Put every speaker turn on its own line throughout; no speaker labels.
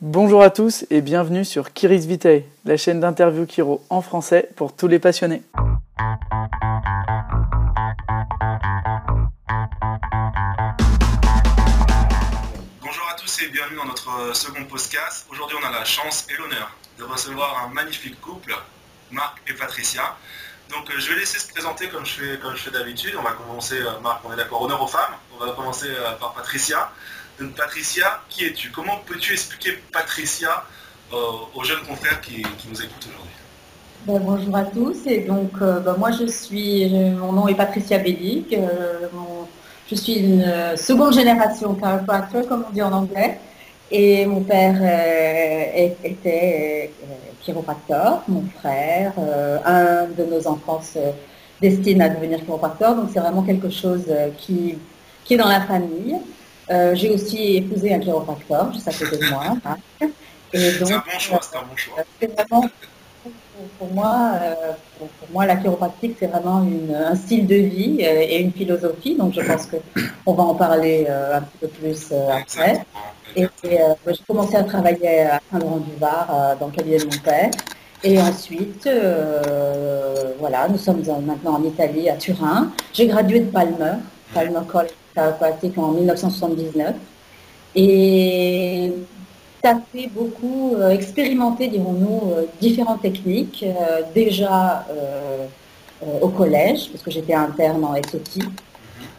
Bonjour à tous et bienvenue sur Kiris Vitae, la chaîne d'interview Kiro en français pour tous les passionnés.
Bonjour à tous et bienvenue dans notre second podcast. Aujourd'hui, on a la chance et l'honneur de recevoir un magnifique couple, Marc et Patricia. Donc, euh, je vais laisser se présenter comme je fais, comme je fais d'habitude. On va commencer, euh, Marc, on est d'accord, honneur aux femmes. On va commencer euh, par Patricia. Donc, Patricia, qui es-tu? Comment peux-tu expliquer Patricia aux jeunes confrères qui, nous écoutent aujourd'hui?
Ben, bonjour à tous. Et donc, ben, moi, je suis, mon nom est Patricia Bellic. je suis une seconde génération chiropractor, comme on dit en anglais. Et mon père euh, était euh, chiropracteur, mon frère, euh, un de nos enfants se destine à devenir chiropracteur, donc c'est vraiment quelque chose qui, qui est dans la famille. J'ai aussi épousé un chiropracteur, juste à côté de moi.
c'est un bon choix, c'est un bon choix.
C'est vraiment, pour, moi, pour, moi, la chiropractique, c'est vraiment un style de vie et une philosophie, donc je pense qu'on va en parler un petit peu plus après. Et euh, j'ai commencé à travailler à Saint-Laurent-du-Var euh, dans le cabinet de mon père. Et ensuite, euh, voilà, nous sommes maintenant en Italie, à Turin. J'ai gradué de Palmer, Palmer College Chiropractic en 1979. Et ça fait beaucoup expérimenter, dirons-nous, différentes techniques. déjà au collège, parce que j'étais interne en SOT.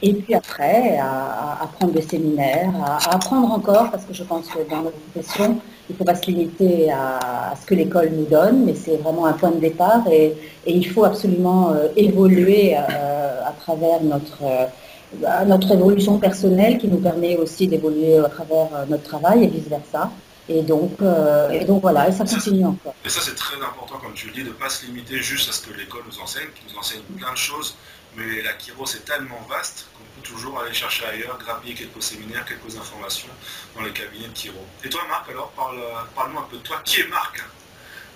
Et puis après, à, prendre des séminaires, à, apprendre encore, parce que je pense que dans notre profession, il ne faut pas se limiter à, ce que l'école nous donne, mais c'est vraiment un point de départ et, il faut absolument euh, évoluer euh, à travers notre, euh, notre évolution personnelle qui nous permet aussi d'évoluer à travers notre travail et vice-versa. Et donc, et donc voilà, et ça continue encore.
Et ça c'est très important, comme tu le dis, de ne pas se limiter juste à ce que l'école nous enseigne, qui nous enseigne plein de choses mais la Kiro c'est tellement vaste qu'on peut toujours aller chercher ailleurs, grappiller quelques séminaires, quelques informations dans les cabinets de Kiro. Et toi Marc alors, parle, moi un peu de toi. Qui est Marc?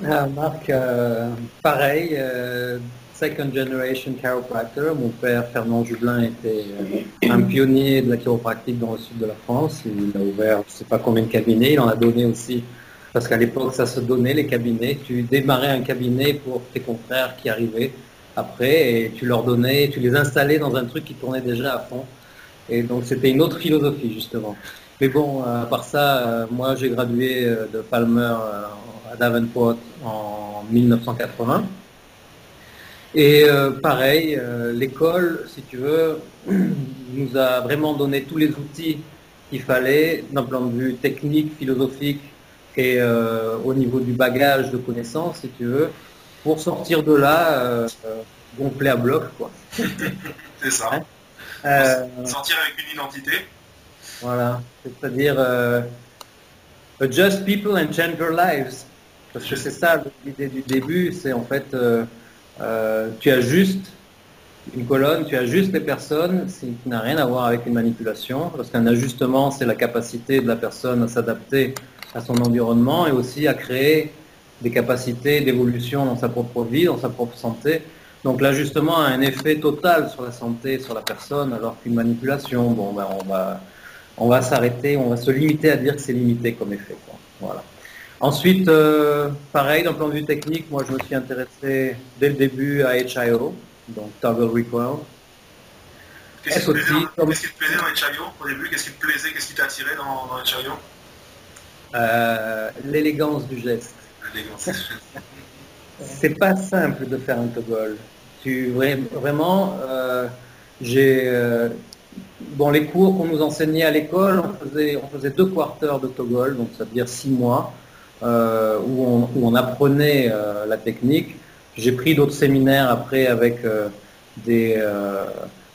Ah, Marc, euh, pareil, euh, second generation chiropractor. Mon père Fernand Jublin était euh, un pionnier de la chiropractique dans le sud de la France. Il a ouvert je ne sais pas combien de cabinets, il en a donné aussi parce qu'à l'époque, ça se donnait, les cabinets. Tu démarrais un cabinet pour tes confrères qui arrivaient après et tu leur donnais, tu les installais dans un truc qui tournait déjà à fond. Et donc c'était une autre philosophie justement. Mais bon, à part ça, euh, moi j'ai gradué euh, de Palmer euh, à Davenport en 1980. Et pareil, l'école, si tu veux, nous a vraiment donné tous les outils qu'il fallait d'un point de vue technique, philosophique et au niveau du bagage de connaissances, si tu veux, pour sortir de là euh, gonflé à bloc. quoi.
c'est ça. Hein euh, sortir avec une identité.
Voilà, c'est-à-dire euh, adjust people and change their lives. Parce que c'est ça l'idée du début, c'est en fait tu ajustes une colonne, tu ajustes les personnes, ce qui n'a rien à voir avec une manipulation, parce qu'un ajustement, c'est la capacité de la personne à s'adapter à son environnement et aussi à créer des capacités d'évolution dans sa propre vie, dans sa propre santé. Donc l'ajustement a un effet total sur la santé, sur la personne, alors qu'une manipulation, bon, ben, on va, on va s'arrêter, on va se limiter à dire que c'est limité comme effet. Voilà. Ensuite, euh, pareil, d'un point de vue technique, moi je me suis intéressé dès le début à HIO, donc Toggle Recoil.
Qu'est-ce qui, te plaisait dans HIO au début? Qu'est-ce qui te plaisait? Qu'est-ce qui t'a attiré dans, dans HIO
euh, L'élégance du geste. C'est pas simple de faire un toggle. Tu, vraiment, euh, j'ai dans les cours qu'on nous enseignait à l'école, on faisait, on faisait deux quarters de toggle, donc ça veut dire six mois, euh, où, on, apprenait la technique. J'ai pris d'autres séminaires après avec des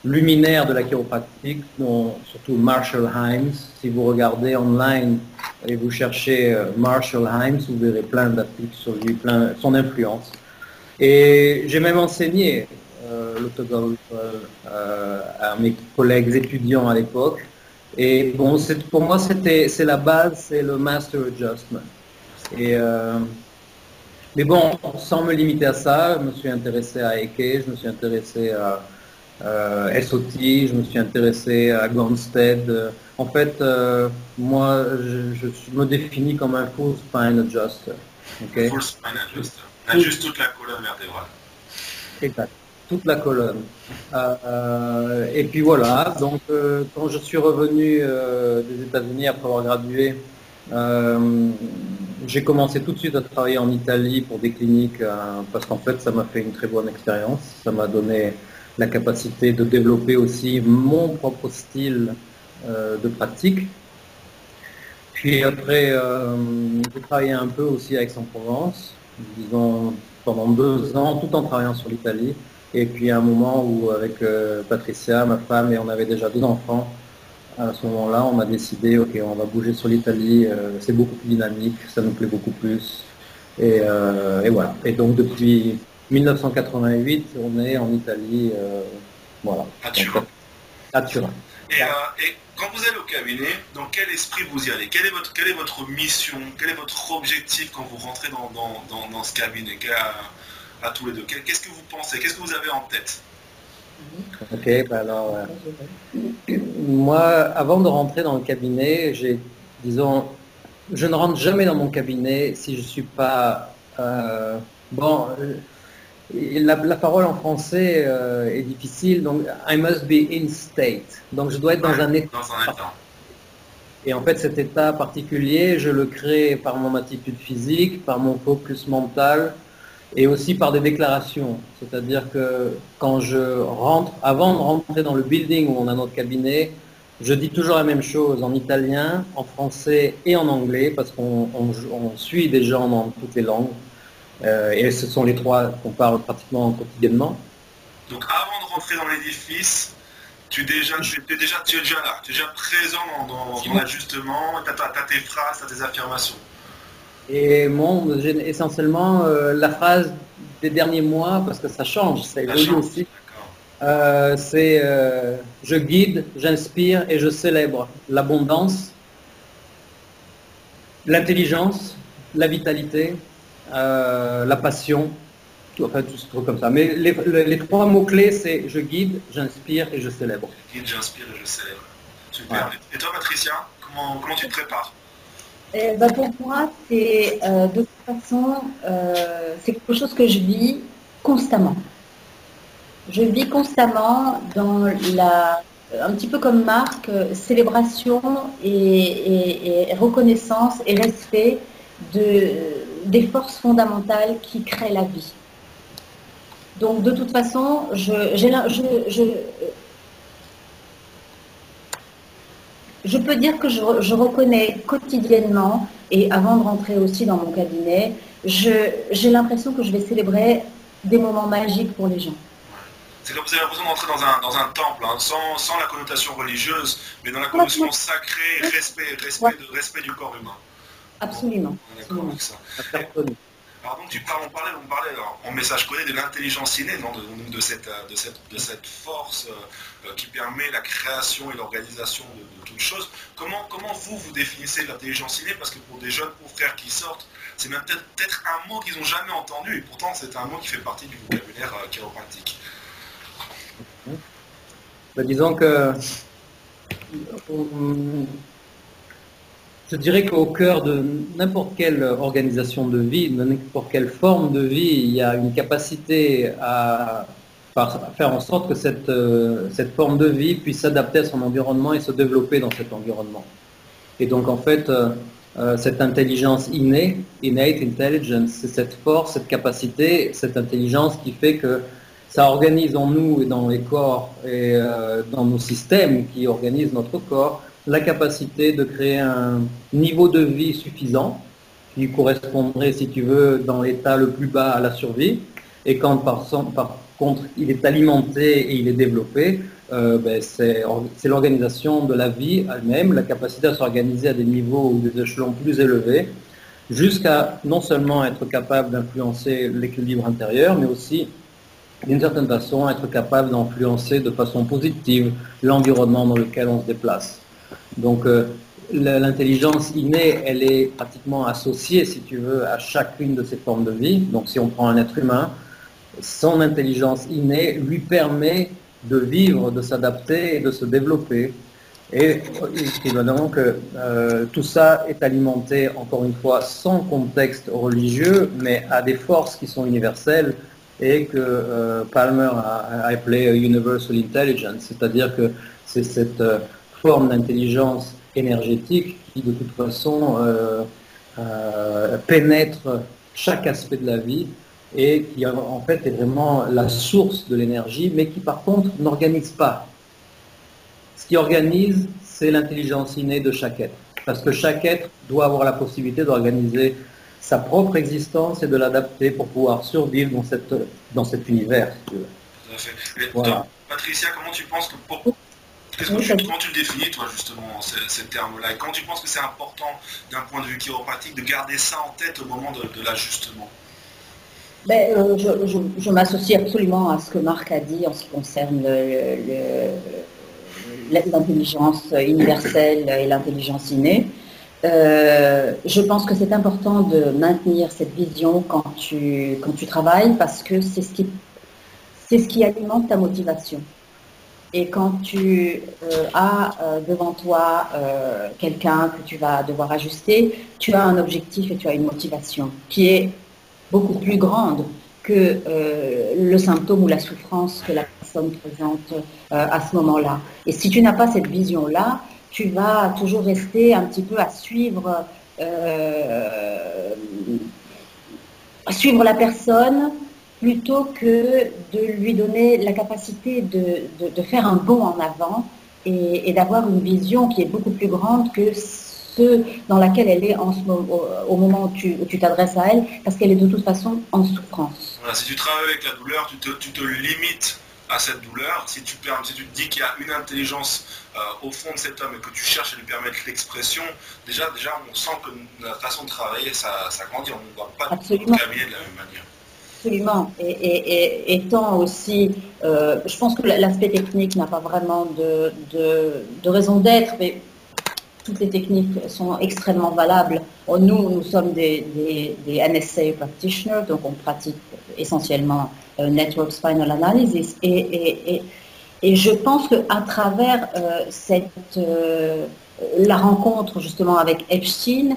luminaire de la chiropractique, dont surtout Marshall Himes. Si vous regardez online et vous cherchez euh, Marshall Himes, vous verrez plein d'articles sur lui, plein, son influence. Et j'ai même enseigné euh, euh, à mes collègues étudiants à l'époque. Et bon, pour moi, c'était, c'est la base, c'est le Master Adjustment. Et, euh, mais bon, sans me limiter à ça, je me suis intéressé à Eke, je me suis intéressé à SOT, je me suis intéressé à Gonstead. En fait, moi, je, me définis comme un full spine adjuster.
Full spine adjuster. On juste toute la colonne vertébrale.
Exact toute la colonne. Euh, et puis voilà, donc euh, quand je suis revenu euh, des États-Unis après avoir gradué, j'ai commencé tout de suite à travailler en Italie pour des cliniques parce qu'en fait ça m'a fait une très bonne expérience. Ça m'a donné la capacité de développer aussi mon propre style de pratique. Puis après, j'ai travaillé un peu aussi à Aix-en-Provence, disons pendant deux ans, tout en travaillant sur l'Italie. Et puis à un moment où avec euh, Patricia, ma femme, et on avait déjà deux enfants, à ce moment-là, on a décidé, ok, on va bouger sur l'Italie, euh, c'est beaucoup plus dynamique, ça nous plaît beaucoup plus. Et, euh, voilà. Et donc depuis 1988, on est en Italie, voilà.
À Turin.
À Turin.
Et, quand vous allez au cabinet, dans quel esprit vous y allez? Quelle est, votre, quelle est votre mission? Quel est votre objectif quand vous rentrez dans, dans ce cabinet? À tous les deux? Qu'est-ce que vous pensez? Qu'est-ce que vous avez en tête?
Ok, bah alors, euh, moi, avant de rentrer dans le cabinet, j'ai, disons, je ne rentre jamais dans mon cabinet si je ne suis pas, euh, bon, euh, la, parole en français est difficile, donc I must be in state. Donc je dois être dans un état.
Dans un état.
Et en fait, cet état particulier, je le crée par mon attitude physique, par mon focus mental, et aussi par des déclarations. C'est-à-dire que quand je rentre, avant de rentrer dans le building où on a notre cabinet, je dis toujours la même chose en italien, en français et en anglais, parce qu'on suit des gens dans toutes les langues. Euh, et ce sont les trois qu'on parle pratiquement quotidiennement.
Donc avant de rentrer dans l'édifice, tu, déjà, es déjà, tu es déjà là, tu es déjà présent dans, l'ajustement, tu as, tes phrases, tu as tes affirmations.
Et moi, essentiellement, euh, la phrase des derniers mois, parce que ça change, ça évolue aussi, euh, c'est euh, je guide, j'inspire et je célèbre l'abondance, l'intelligence, la vitalité, la passion, tout, enfin tout ce truc comme ça. Mais les, trois mots-clés, c'est je guide, j'inspire et je célèbre.
Je guide, j'inspire et je célèbre. Super. Et toi, Patricia, comment, comment tu te prépares?
Eh ben, pour moi, c'est euh, de toute façon, euh, c'est quelque chose que je vis constamment. Je vis constamment dans la, un petit peu comme Marc, célébration et, reconnaissance et respect de, des forces fondamentales qui créent la vie. Donc de toute façon, je peux dire que je, reconnais quotidiennement, et avant de rentrer aussi dans mon cabinet, j'ai l'impression que je vais célébrer des moments magiques pour les gens.
C'est comme vous avez l'impression d'entrer dans un, temple, hein, sans, la connotation religieuse, mais dans la connotation sacrée, respect, respect, de, respect du corps humain.
Absolument.
Alors donc tu parles, on parlait, on parlait en message codé de l'intelligence innée, de, de, cette, de, cette, de cette force euh, qui permet la création et l'organisation de, toutes choses. Comment, comment vous, vous définissez l'intelligence innée? Parce que pour des jeunes confrères qui sortent, c'est même peut-être un mot qu'ils n'ont jamais entendu, et pourtant c'est un mot qui fait partie du vocabulaire euh, chiropratique.
Bah, disons que je dirais qu'au cœur de n'importe quelle organisation de vie, de n'importe quelle forme de vie, il y a une capacité à, faire en sorte que cette, euh, cette forme de vie puisse s'adapter à son environnement et se développer dans cet environnement. Et donc en fait, euh, euh, cette intelligence innée, innate intelligence, c'est cette force, cette capacité, cette intelligence qui fait que ça organise en nous et dans les corps et dans nos systèmes qui organisent notre corps la capacité de créer un niveau de vie suffisant qui correspondrait, si tu veux, dans l'état le plus bas à la survie. Et quand par, contre il est alimenté et il est développé, euh, ben, c'est l'organisation de la vie elle-même, la capacité à s'organiser à des niveaux ou des échelons plus élevés, jusqu'à non seulement être capable d'influencer l'équilibre intérieur, mais aussi d'une certaine façon être capable d'influencer de façon positive l'environnement dans lequel on se déplace. Donc euh, l'intelligence innée, elle est pratiquement associée, si tu veux, à chacune de ces formes de vie. Donc si on prend un être humain, son intelligence innée lui permet de vivre, de s'adapter et de se développer. Et évidemment que euh, tout ça est alimenté, encore une fois, sans contexte religieux, mais à des forces qui sont universelles et que euh, Palmer a, appelé Universal Intelligence, c'est-à-dire que c'est cette euh, forme d'intelligence énergétique qui, de toute façon, pénètre chaque aspect de la vie et qui en fait est vraiment la source de l'énergie, mais qui par contre n'organise pas. Ce qui organise, c'est l'intelligence innée de chaque être. Parce que chaque être doit avoir la possibilité d'organiser sa propre existence et de l'adapter pour pouvoir survivre dans, cette, dans cet univers.
Patricia, comment tu penses que pour... comment tu le définis, toi, justement, ces, termes-là Et quand tu penses que c'est important, d'un point de vue chiropratique, de garder ça en tête au moment de l'ajustement?
Ben, euh, je, m'associe absolument à ce que Marc a dit en ce qui concerne l'intelligence universelle et l'intelligence innée. Euh, je pense que c'est important de maintenir cette vision quand tu, quand tu travailles parce que c'est ce, qui, ce qui alimente ta motivation. Et quand tu euh, as devant toi quelqu'un que tu vas devoir ajuster, tu as un objectif et tu as une motivation qui est beaucoup plus grande que euh, le symptôme ou la souffrance que la personne présente euh, à ce moment-là. Et si tu n'as pas cette vision-là, tu vas toujours rester un petit peu à suivre, euh, suivre la personne plutôt que de lui donner la capacité de, faire un bond en avant et, et d'avoir une vision qui est beaucoup plus grande que dans laquelle elle est en ce moment, au, moment où tu t'adresses à elle, parce qu'elle est de toute façon en souffrance.
si tu travailles avec la douleur, tu te, tu te limites à cette douleur. Si tu, si tu te dis qu'il y a une intelligence euh, au fond de cet homme et que tu cherches à lui permettre l'expression, déjà, déjà on sent que la façon de travailler, ça, ça grandit. On ne doit pas
Absolument.
de la même manière.
Absolument. Et, étant aussi, euh, je pense que l'aspect technique n'a pas vraiment de, de, de raison d'être, mais toutes les techniques sont extrêmement valables. Nous, nous sommes des, NSA practitioners, donc on pratique essentiellement euh, Network Spinal Analysis. Et, et, je pense qu'à travers euh, cette, euh, la rencontre justement avec Epstein,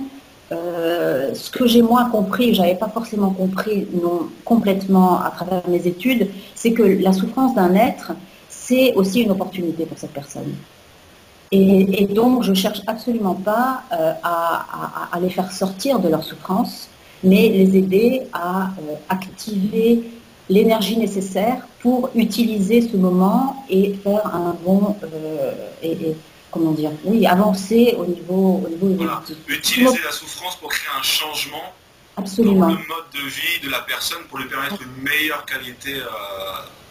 ce que j'ai moins compris, j'avais pas forcément compris non complètement à travers mes études, c'est que la souffrance d'un être, c'est aussi une opportunité pour cette personne. Et, donc, je ne cherche absolument pas euh, à, les faire sortir de leur souffrance, mais les aider à euh, activer l'énergie nécessaire pour utiliser ce moment et faire un bon euh, et, comment dire oui avancer au niveau au niveau
Utiliser la souffrance pour créer un changement
Absolument.
dans le mode de vie de la personne pour lui permettre une meilleure qualité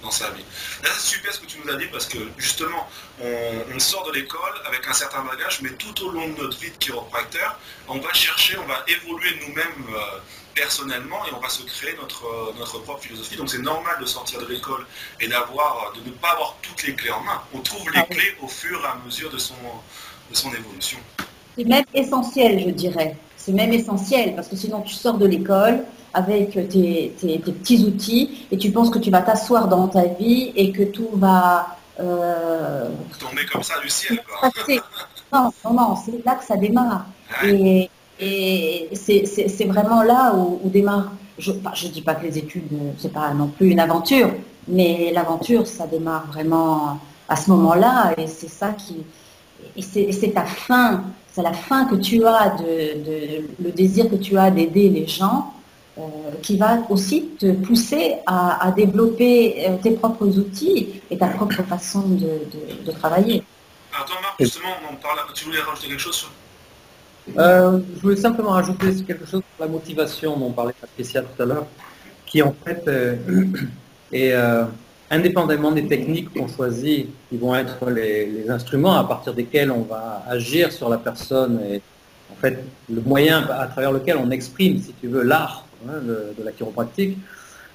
dans sa vie. Là, c'est super ce que tu nous as dit parce que justement, on, sort de l'école avec un certain bagage, mais tout au long de notre vie de chiropracteur, on va chercher, on va évoluer nous-mêmes euh, personnellement et on va se créer notre, euh, notre propre philosophie. Donc c'est normal de sortir de l'école et d'avoir, de ne pas avoir toutes les clés en main. On trouve les ah clés au fur et à mesure de son, de son évolution.
C'est même essentiel, je dirais. C'est même essentiel parce que sinon tu sors de l'école, avec tes, petits outils et tu penses que tu vas t'asseoir dans ta vie et que tout va...
Euh, Tomber comme ça du ciel.
non, non, non, c'est là que ça démarre. Et, c'est vraiment là où, démarre... Je ne dis pas que les études, c'est pas non plus une aventure, mais l'aventure, ça démarre vraiment à ce moment-là et c'est ça qui... Et c'est ta fin, c'est la fin que tu as, de, le désir que tu as d'aider les gens euh, qui va aussi te pousser à, développer euh, tes propres outils et ta propre façon de, travailler.
Alors toi Marc, justement, on parle, tu voulais rajouter quelque chose sur...
Euh, je voulais simplement rajouter quelque chose sur la motivation dont parlait Patricia tout à l'heure, qui en fait est indépendamment des techniques qu'on choisit, qui vont être les, les, instruments à partir desquels on va agir sur la personne et en fait le moyen à travers lequel on exprime, si tu veux, l'art Hein, de, la chiropractique.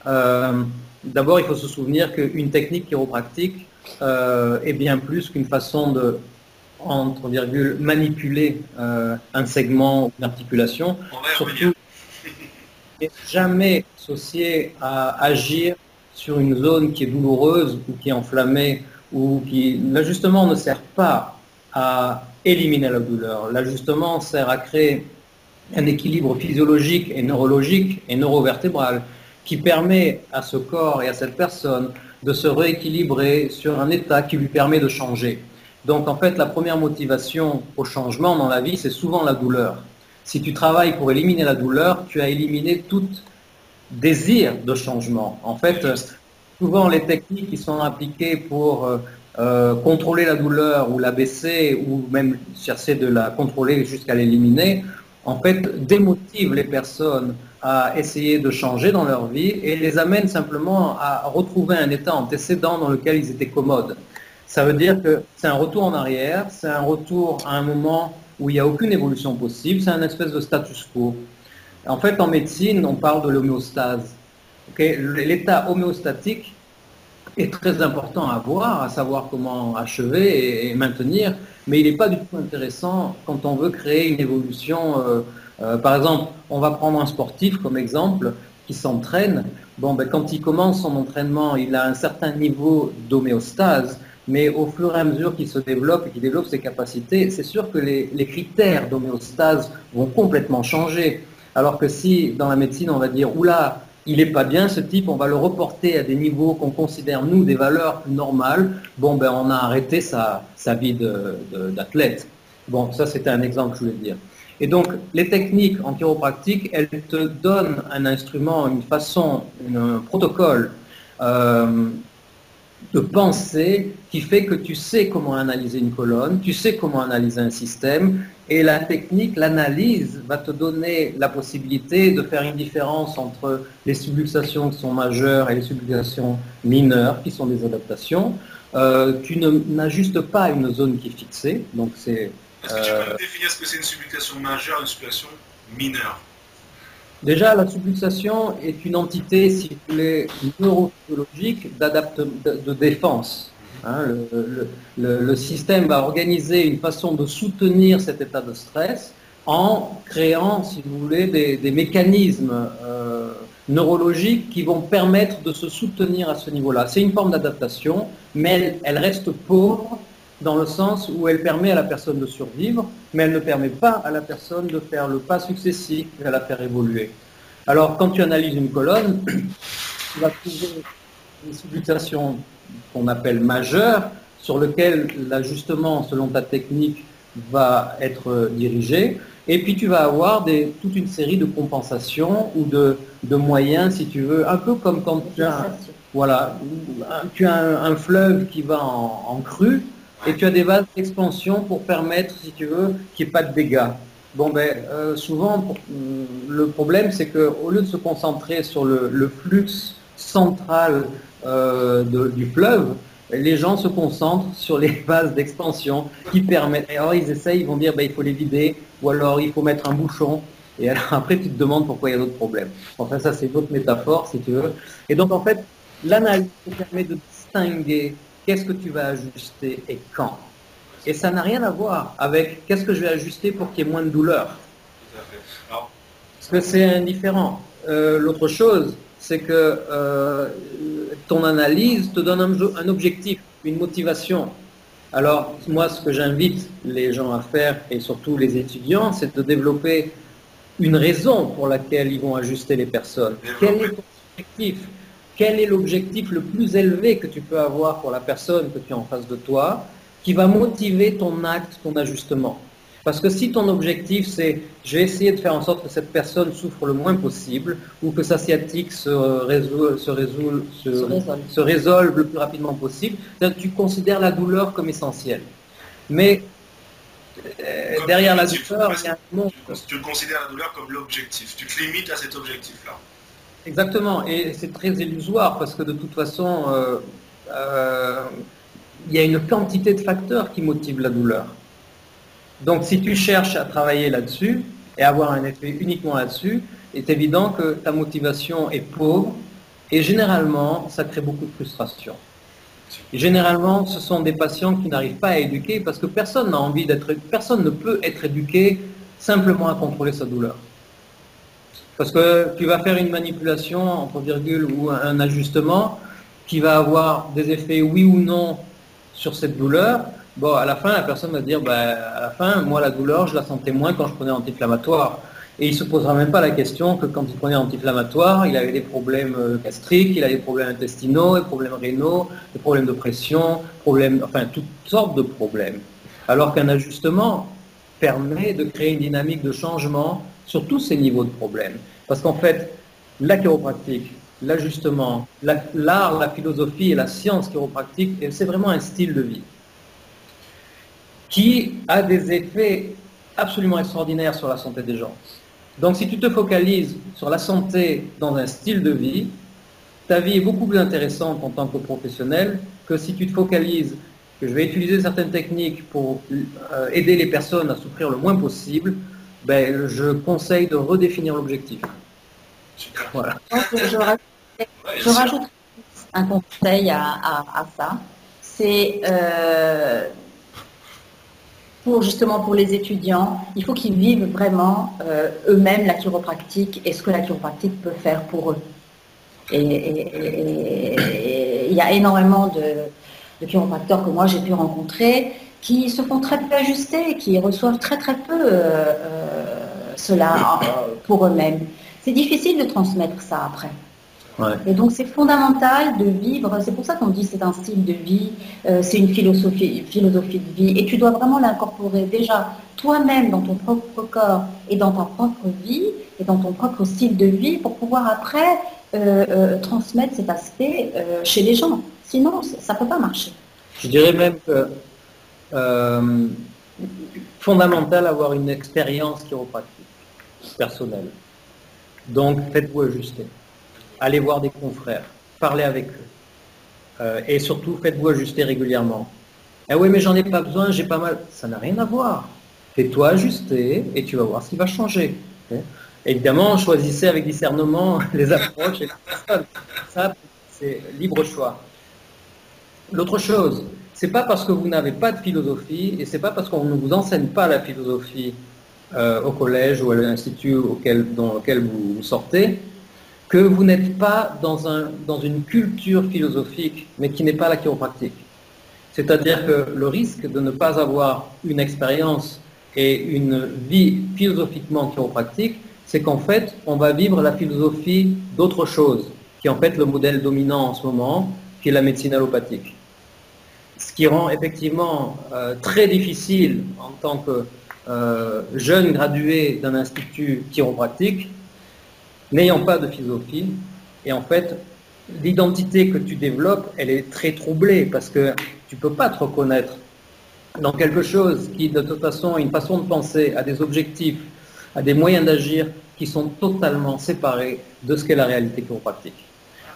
Euh, d'abord, il faut se souvenir qu'une technique chiropractique euh, est bien plus qu'une façon de entre virgule manipuler euh, un segment ou une articulation. Surtout, jamais associé à agir sur une zone qui est douloureuse ou qui est enflammée ou qui, l'ajustement ne sert pas à éliminer la douleur. L'ajustement sert à créer un équilibre physiologique et neurologique et neurovertébral qui permet à ce corps et à cette personne de se rééquilibrer sur un état qui lui permet de changer. Donc en fait, la première motivation au changement dans la vie, c'est souvent la douleur. Si tu travailles pour éliminer la douleur, tu as éliminé tout désir de changement. En fait, souvent les techniques qui sont appliquées pour euh, euh, contrôler la douleur ou la baisser ou même chercher de la contrôler jusqu'à l'éliminer, en fait, démotivent les personnes à essayer de changer dans leur vie et les amènent simplement à retrouver un état antécédent dans lequel ils étaient commodes. Ça veut dire que c'est un retour en arrière, c'est un retour à un moment où il n'y a aucune évolution possible, c'est un espèce de status quo. En fait, en médecine, on parle de l'homéostase. L'état homéostatique est très important à voir, à savoir comment achever et, maintenir, mais il n'est pas du tout intéressant quand on veut créer une évolution. Euh, euh, par exemple, on va prendre un sportif comme exemple qui s'entraîne. Bon, ben, quand il commence son entraînement, il a un certain niveau d'homéostase, mais au fur et à mesure qu'il se développe et qu'il développe ses capacités, c'est sûr que les, critères d'homéostase vont complètement changer. Alors que si dans la médecine on va dire oula, il n'est pas bien ce type, on va le reporter à des niveaux qu'on considère nous des valeurs normales, bon ben on a arrêté sa, vie d'athlète. Bon, ça c'était un exemple je voulais dire. Et donc les techniques en chiropractique, elles te donnent un instrument, une façon, un protocole euh, de pensée qui fait que tu sais comment analyser une colonne, tu sais comment analyser un système, et la technique, l'analyse va te donner la possibilité de faire une différence entre les subluxations qui sont majeures et les subluxations mineures qui sont des adaptations. Euh, tu n'ajustes pas une zone qui est fixée, donc c'est...
Est-ce que tu peux euh, définir ce que c'est une subluxation majeure et une subluxation mineure?
Déjà, la subluxation est une entité, si vous voulez, neurophysiologique de, défense. Hein. le, système va organiser une façon de soutenir cet état de stress en créant, si vous voulez, des, mécanismes euh, neurologiques qui vont permettre de se soutenir à ce niveau-là. C'est une forme d'adaptation, mais elle reste pauvre dans le sens où elle permet à la personne de survivre, mais elle ne permet pas à la personne de faire le pas successif et à la faire évoluer. Alors, quand tu analyses une colonne, tu vas trouver une subluxation qu'on appelle majeure, sur lequel l'ajustement selon ta technique va être dirigé, et puis tu vas avoir des, toute une série de compensations ou de, moyens, si tu veux, un peu comme quand tu as, voilà, tu as un, fleuve qui va en crue, et tu as des vases d'expansion pour permettre, si tu veux, qu'il n'y ait pas de dégâts. Bon, ben, euh, souvent, le problème, c'est qu'au lieu de se concentrer sur le, flux central euh, du fleuve, les gens se concentrent sur les vases d'expansion qui permettent. alors, ils essayent, ils vont dire, ben, il faut les vider, ou alors il faut mettre un bouchon. Et alors, après, tu te demandes pourquoi il y a d'autres problèmes. Enfin, ça, c'est une autre métaphore, si tu veux. Et donc, en fait, l'analyse permet de distinguer qu'est-ce que tu vas ajuster et quand. Et ça n'a rien à voir avec qu'est-ce que je vais ajuster pour qu'il y ait moins de douleur. Parce que c'est indifférent. Euh, l'autre chose, c'est que euh, ton analyse te donne un, objectif, une motivation. Alors, moi, ce que j'invite les gens à faire, et surtout les étudiants, c'est de développer une raison pour laquelle ils vont ajuster les personnes. Quel est ton objectif? Quel est l'objectif le plus élevé que tu peux avoir pour la personne que tu as en face de toi, qui va motiver ton acte, ton ajustement? Parce que si ton objectif c'est je vais essayer de faire en sorte que cette personne souffre le moins possible ou que sa sciatique se, résolve, se, résolve. le plus rapidement possible, tu considères la douleur comme essentielle. Mais euh, derrière la douleur, il y a un
monde. Tu considères la douleur comme l'objectif. Tu te limites à cet objectif-là.
Exactement, et c'est très illusoire parce que de toute façon, euh, euh, il y a une quantité de facteurs qui motivent la douleur. Donc si tu cherches à travailler là-dessus et avoir un effet uniquement là-dessus, il est évident que ta motivation est pauvre et généralement, ça crée beaucoup de frustration. Généralement, ce sont des patients qui n'arrivent pas à éduquer parce que personne n'a envie d'être, personne ne peut être éduqué simplement à contrôler sa douleur. Parce que tu vas faire une manipulation, entre virgules, ou un ajustement, qui va avoir des effets oui ou non sur cette douleur, bon, à la fin, la personne va dire, bah, à la fin, moi, la douleur, je la sentais moins quand je prenais anti-inflammatoire. Et il ne se posera même pas la question que quand il prenait anti-inflammatoire, il avait des problèmes euh, gastriques, il avait des problèmes intestinaux, des problèmes rénaux, des problèmes de pression, problèmes, enfin toutes sortes de problèmes. Alors qu'un ajustement permet de créer une dynamique de changement sur tous ces niveaux de problèmes. Parce qu'en fait, la chiropratique, l'ajustement, l'art, la, philosophie et la science chiropratique, c'est vraiment un style de vie qui a des effets absolument extraordinaires sur la santé des gens. Donc si tu te focalises sur la santé dans un style de vie, ta vie est beaucoup plus intéressante en tant que professionnel que si tu te focalises que je vais utiliser certaines techniques pour euh, aider les personnes à souffrir le moins possible, ben, je conseille de redéfinir l'objectif.
Voilà. Je, rajoute, un conseil à, ça. C'est euh, pour justement pour les étudiants, il faut qu'ils vivent vraiment euh, eux-mêmes la chiropractique et ce que la chiropractique peut faire pour eux. Et il y a énormément de, chiropracteurs que moi j'ai pu rencontrer qui se font très peu ajuster, qui reçoivent très très peu euh, cela pour eux-mêmes. C'est difficile de transmettre ça après. Et donc c'est fondamental de vivre, c'est pour ça qu'on dit c'est un style de vie, euh, c'est une philosophie, philosophie de vie, et tu dois vraiment l'incorporer déjà toi-même dans ton propre corps et dans ta propre vie et dans ton propre style de vie pour pouvoir après euh, euh, transmettre cet aspect chez les gens. Sinon, ça ne peut pas marcher.
Je dirais même que fondamental avoir une expérience chiropratique personnelle. Donc faites-vous ajuster allez voir des confrères, parlez avec eux. Euh, et surtout, faites-vous ajuster régulièrement. Ah oui, mais j'en ai pas besoin, j'ai pas mal. Ça n'a rien à voir. Fais-toi ajuster et tu vas voir ce qui va changer. Évidemment, choisissez avec discernement les approches et les personnes. Ça, c'est libre choix. L'autre chose, c'est pas parce que vous n'avez pas de philosophie et c'est pas parce qu'on ne vous enseigne pas la philosophie euh, au collège ou à l'institut dans lequel vous sortez que vous n'êtes pas dans, un, dans une culture philosophique, mais qui n'est pas la chiropractique. C'est-à-dire que le risque de ne pas avoir une expérience et une vie philosophiquement chiropractique, c'est qu'en fait, on va vivre la philosophie d'autre chose, qui est en fait le modèle dominant en ce moment, qui est la médecine allopathique. Ce qui rend effectivement euh, très difficile en tant que euh, jeune gradué d'un institut chiropractique n'ayant pas de philosophie. Et en fait, l'identité que tu développes, elle est très troublée parce que tu ne peux pas te reconnaître dans quelque chose qui, de toute façon, a une façon de penser, a des objectifs, a des moyens d'agir qui sont totalement séparés de ce qu'est la réalité chiropractique.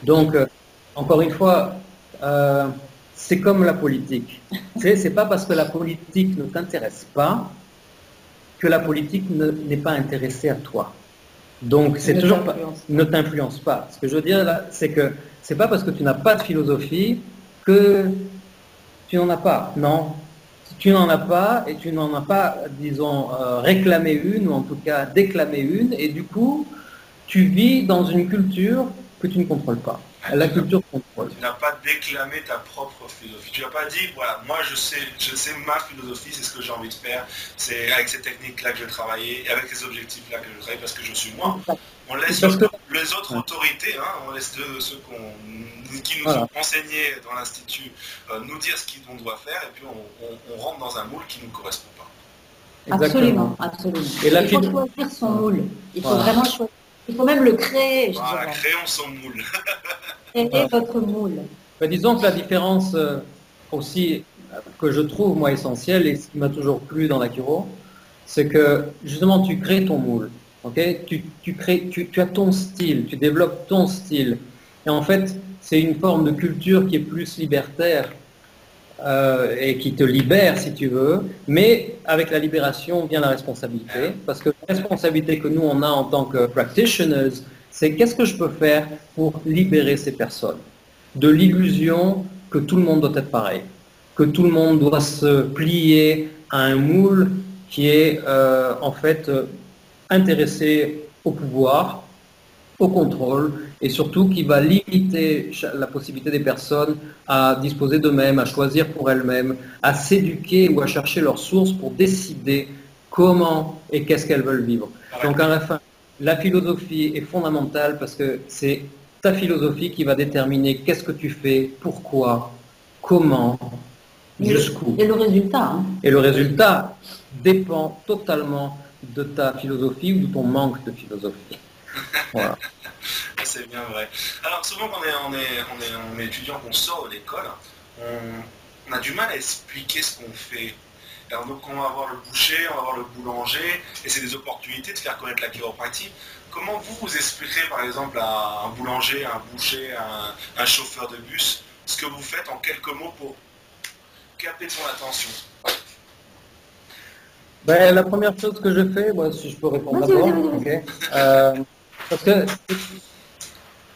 Donc, euh, encore une fois, euh, c'est comme la politique. C'est pas parce que la politique ne t'intéresse pas que la politique n'est pas intéressée à toi. Donc c'est toujours pas, ne t'influence pas. Ce que je veux dire là, c'est que c'est pas parce que tu n'as pas de philosophie que tu n'en as pas. Non, tu n'en as pas et tu n'en as pas, disons, euh, réclamé une ou en tout cas déclamé une et du coup tu vis dans une culture que tu ne contrôles pas. La culture contrôle.
Tu n'as pas déclamé ta propre philosophie. Tu n'as pas dit, voilà, moi je sais, je sais ma philosophie, c'est ce que j'ai envie de faire, c'est avec ces techniques-là que je vais travailler, et avec ces objectifs-là que je travaille parce que je suis moi. On laisse les autres autorités, hein, on laisse ceux qui nous ont enseignés dans l'Institut euh, nous dire ce qu'on doit faire, et puis on, rentre dans un moule qui ne nous correspond pas.
Absolument, absolument. Et Il faut choisir son moule. Il faut vraiment choisir il faut même le créer.
voilà, créons son moule.
Créez votre moule.
disons que la différence euh, aussi que je trouve moi essentielle et ce qui m'a toujours plu dans la c'est que justement tu crées ton moule. tu, crées, tu, tu, as ton style, tu développes ton style. Et en fait, c'est une forme de culture qui est plus libertaire euh, et qui te libère si tu veux, mais avec la libération vient la responsabilité, parce que la responsabilité que nous on a en tant que practitioners, c'est qu'est-ce que je peux faire pour libérer ces personnes de l'illusion que tout le monde doit être pareil, que tout le monde doit se plier à un moule qui est euh, en fait euh, intéressé au pouvoir au contrôle et surtout qui va limiter la possibilité des personnes à disposer d'eux-mêmes, à choisir pour elles-mêmes, à s'éduquer ou à chercher leurs sources pour décider comment et qu'est-ce qu'elles veulent vivre. Donc à la fin, la philosophie est fondamentale parce que c'est ta philosophie qui va déterminer qu'est-ce que tu fais, pourquoi, comment, jusqu'où.
Et le résultat. Hein.
Et le résultat dépend totalement de ta philosophie ou de ton manque de philosophie.
C'est bien vrai. Alors souvent quand on est, on est, étudiant, qu'on sort de l'école, on, a du mal à expliquer ce qu'on fait. Alors donc on va voir le boucher, on va voir le boulanger, et c'est des opportunités de faire connaître la chiropratie. Comment vous vous expliquerez par exemple à un boulanger, un boucher, un, un chauffeur de bus, ce que vous faites en quelques mots pour capter son attention?
Ben, La première chose que je fais, moi, si je peux répondre d'abord, euh, parce que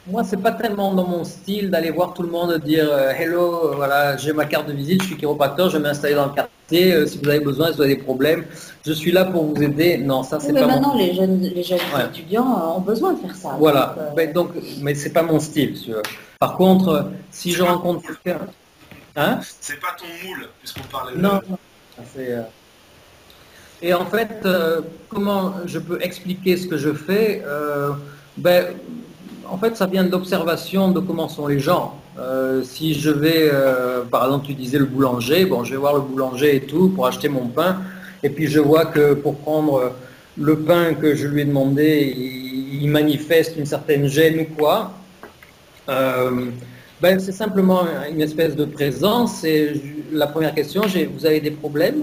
moi, c'est pas tellement dans mon style d'aller voir tout le monde dire euh, hello, voilà, j'ai ma carte de visite, je suis chiropracteur, je vais m'installer dans le quartier. Euh, si vous avez besoin, si vous avez des problèmes, je suis là pour vous aider. Non, ça c'est pas.
Maintenant, les jeunes, les jeunes étudiants ont besoin de faire ça.
Voilà, mais donc, mais c'est pas mon style. Par contre, si je rencontre quelqu'un,
hein? C'est pas ton moule, puisqu'on parlait.
Non, non. c'est. Et en fait, euh, comment je peux expliquer ce que je fais euh, ben, En fait, ça vient de l'observation de comment sont les gens. Euh, si je vais, par exemple, tu disais le boulanger, bon, je vais voir le boulanger et tout pour acheter mon pain, et puis je vois que pour prendre le pain que je lui ai demandé, il, manifeste une certaine gêne ou quoi. Ben, c'est simplement une espèce de présence. La première question, vous avez des problèmes?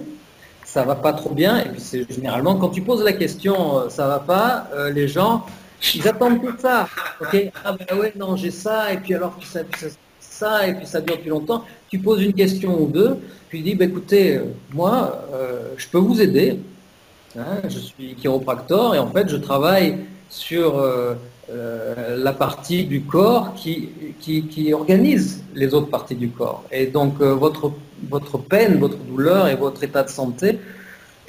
Ça va pas trop bien. Et puis c'est généralement quand tu poses la question, euh, ça va pas, euh, les gens, ils attendent tout ça. Ok, ah ben ouais, non, j'ai ça, et puis alors ça, ça, et puis ça dure depuis longtemps. Tu poses une question ou deux, puis dis, ben écoutez, euh, moi, je peux vous aider. Hein, je suis chiropracteur et en fait, je travaille sur la partie du corps qui, qui, qui, organise les autres parties du corps. Et donc, votre votre peine, votre douleur et votre état de santé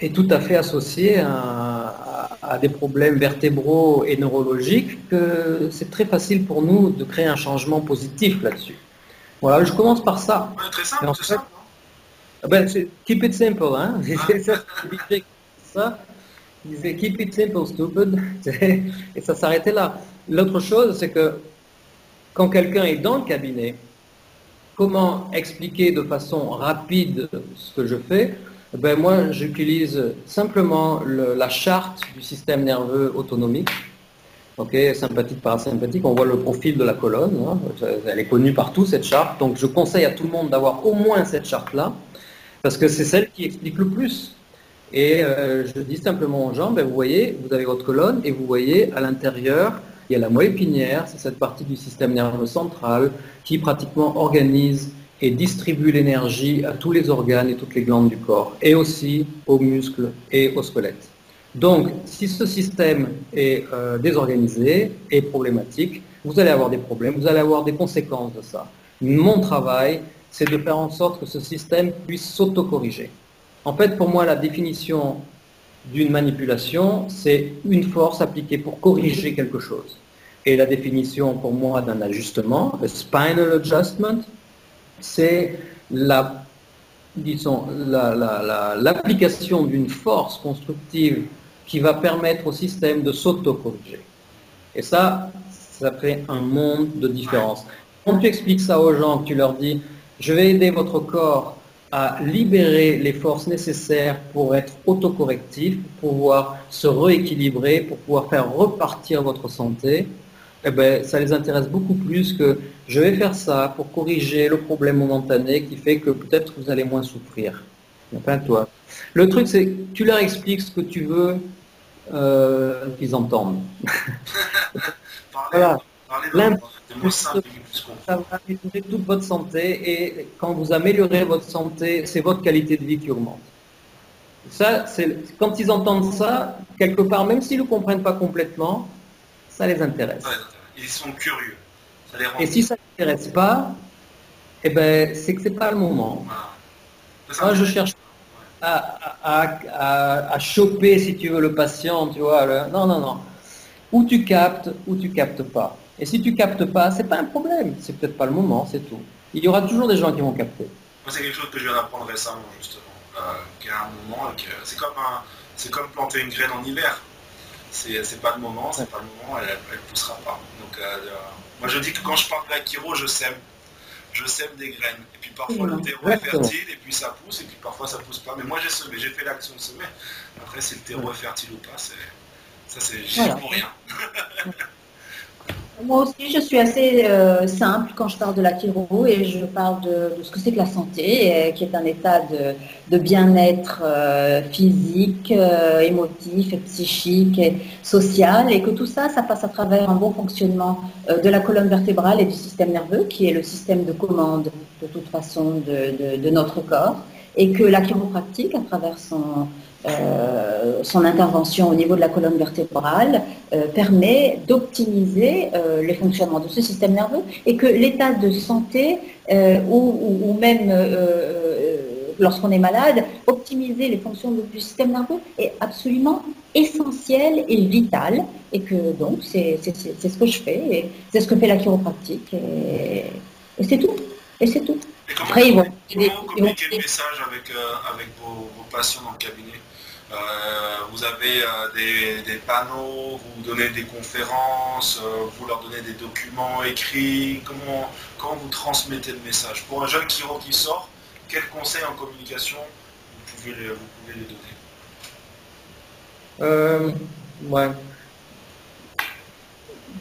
est tout à fait associé à, des problèmes vertébraux et neurologiques que c'est très facile pour nous de créer un changement positif là-dessus. Voilà, je commence par ça.
très simple, fait,
ah ben, keep it simple, hein. ça, keep it simple, stupid, et ça s'arrêtait là. L'autre chose, c'est que quand quelqu'un est dans le cabinet, Comment expliquer de façon rapide ce que je fais ben Moi, j'utilise simplement la charte du système nerveux autonomique. Ok, sympathique, parasympathique, on voit le profil de la colonne, hein. elle est connue partout cette charte, donc je conseille à tout le monde d'avoir au moins cette charte-là, parce que c'est celle qui explique le plus. Et euh, je dis simplement aux gens, ben, vous voyez, vous avez votre colonne et vous voyez à l'intérieur il y a la moelle épinière, c'est cette partie du système nerveux central qui pratiquement organise et distribue l'énergie à tous les organes et toutes les glandes du corps, et aussi aux muscles et aux squelettes. Donc, si ce système est euh, désorganisé et problématique, vous allez avoir des problèmes, vous allez avoir des conséquences de ça. Mon travail, c'est de faire en sorte que ce système puisse s'autocorriger. En fait, pour moi, la définition d'une manipulation, c'est une force appliquée pour corriger quelque chose. Et la définition pour moi d'un ajustement, le spinal adjustment, c'est la, disons, l'application d'une force constructive qui va permettre au système de s'auto-corriger. Et ça, ça fait un monde de différence. Quand tu expliques ça aux gens, tu leur dis, je vais aider votre corps à libérer les forces nécessaires pour être autocorrectif, pour pouvoir se rééquilibrer, pour pouvoir faire repartir votre santé, eh ben, ça les intéresse beaucoup plus que je vais faire ça pour corriger le problème momentané qui fait que peut-être vous allez moins souffrir. Enfin, toi. Le truc, c'est que tu leur expliques ce que tu veux euh, qu'ils entendent. voilà ça va améliorer toute votre santé et quand vous améliorez votre santé, c'est votre qualité de vie qui augmente. Ça, c'est quand ils entendent ça, quelque part, même s'ils ne comprennent pas complètement, ça les intéresse.
ils sont curieux.
et si ça ne les intéresse pas, eh ben, c'est que c'est pas le moment. Moi, je cherche à, à, choper, si tu veux, le patient, tu vois. non, non, non. Ou tu captes, ou tu captes pas. Et si tu captes pas, c'est pas un problème. C'est peut-être pas le moment, c'est tout. Il y aura toujours des gens qui vont capter.
Moi, c'est quelque chose que je viens d'apprendre récemment, justement. Euh, qu'il y a un moment, c'est comme, c'est comme planter une graine en hiver. C'est, pas le moment, c'est pas le moment, elle, elle poussera pas. Donc, euh, moi, je dis que quand je parle de la chiro, je sème. Je sème des graines. Et puis parfois, le terreau est fertile, et puis ça pousse, et puis parfois, ça pousse pas. Mais moi, j'ai semé, j'ai fait l'action de semer. Après, si le terreau est fertile ou pas, c'est, ça, c'est pour rien.
Moi aussi, je suis assez euh, simple quand je parle de la chiro et je parle de, ce que c'est que la santé, qui est un état de, bien-être euh, physique, euh, émotif, psychique et social, et que tout ça, ça passe à travers un bon fonctionnement de la colonne vertébrale et du système nerveux, qui est le système de commande de toute façon de, de notre corps, et que la chiropractique, à travers son, euh, son intervention au niveau de la colonne vertébrale euh, permet d'optimiser euh, les fonctionnements de ce système nerveux et que l'état de santé ou, même lorsqu'on est malade, optimiser les fonctions du système nerveux est absolument essentiel et vital et que donc c'est ce que je fais et c'est ce que fait la chiropractique et, c'est tout. Et c'est tout.
Après, ils vont, le message avec, avec vos, vos patients dans le cabinet? euh, vous avez euh, des, panneaux, vous donnez des conférences, euh, vous leur donnez des documents écrits. Comment, vous transmettez le message? Pour un jeune chiro qui sort, quels conseils en communication vous pouvez les, vous pouvez
donner?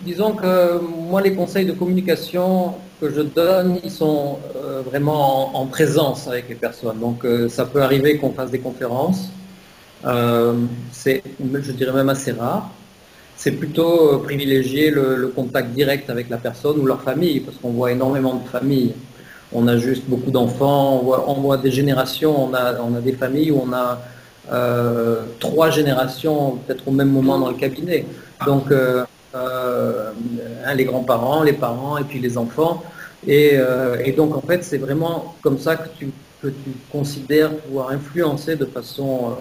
Disons que moi, les conseils de communication que je donne, ils sont vraiment en, présence avec les personnes. Donc, ça peut arriver qu'on fasse des conférences. Euh, c'est, je dirais même assez rare. C'est plutôt euh, privilégier le, contact direct avec la personne ou leur famille, parce qu'on voit énormément de familles. On a juste beaucoup d'enfants, on voit, des générations, on a, on a des familles où on a euh, trois générations peut-être au même moment dans le cabinet. Donc les grands-parents, les parents et puis les enfants. Et, et donc en fait c'est vraiment comme ça que tu, que tu considères pouvoir influencer de façon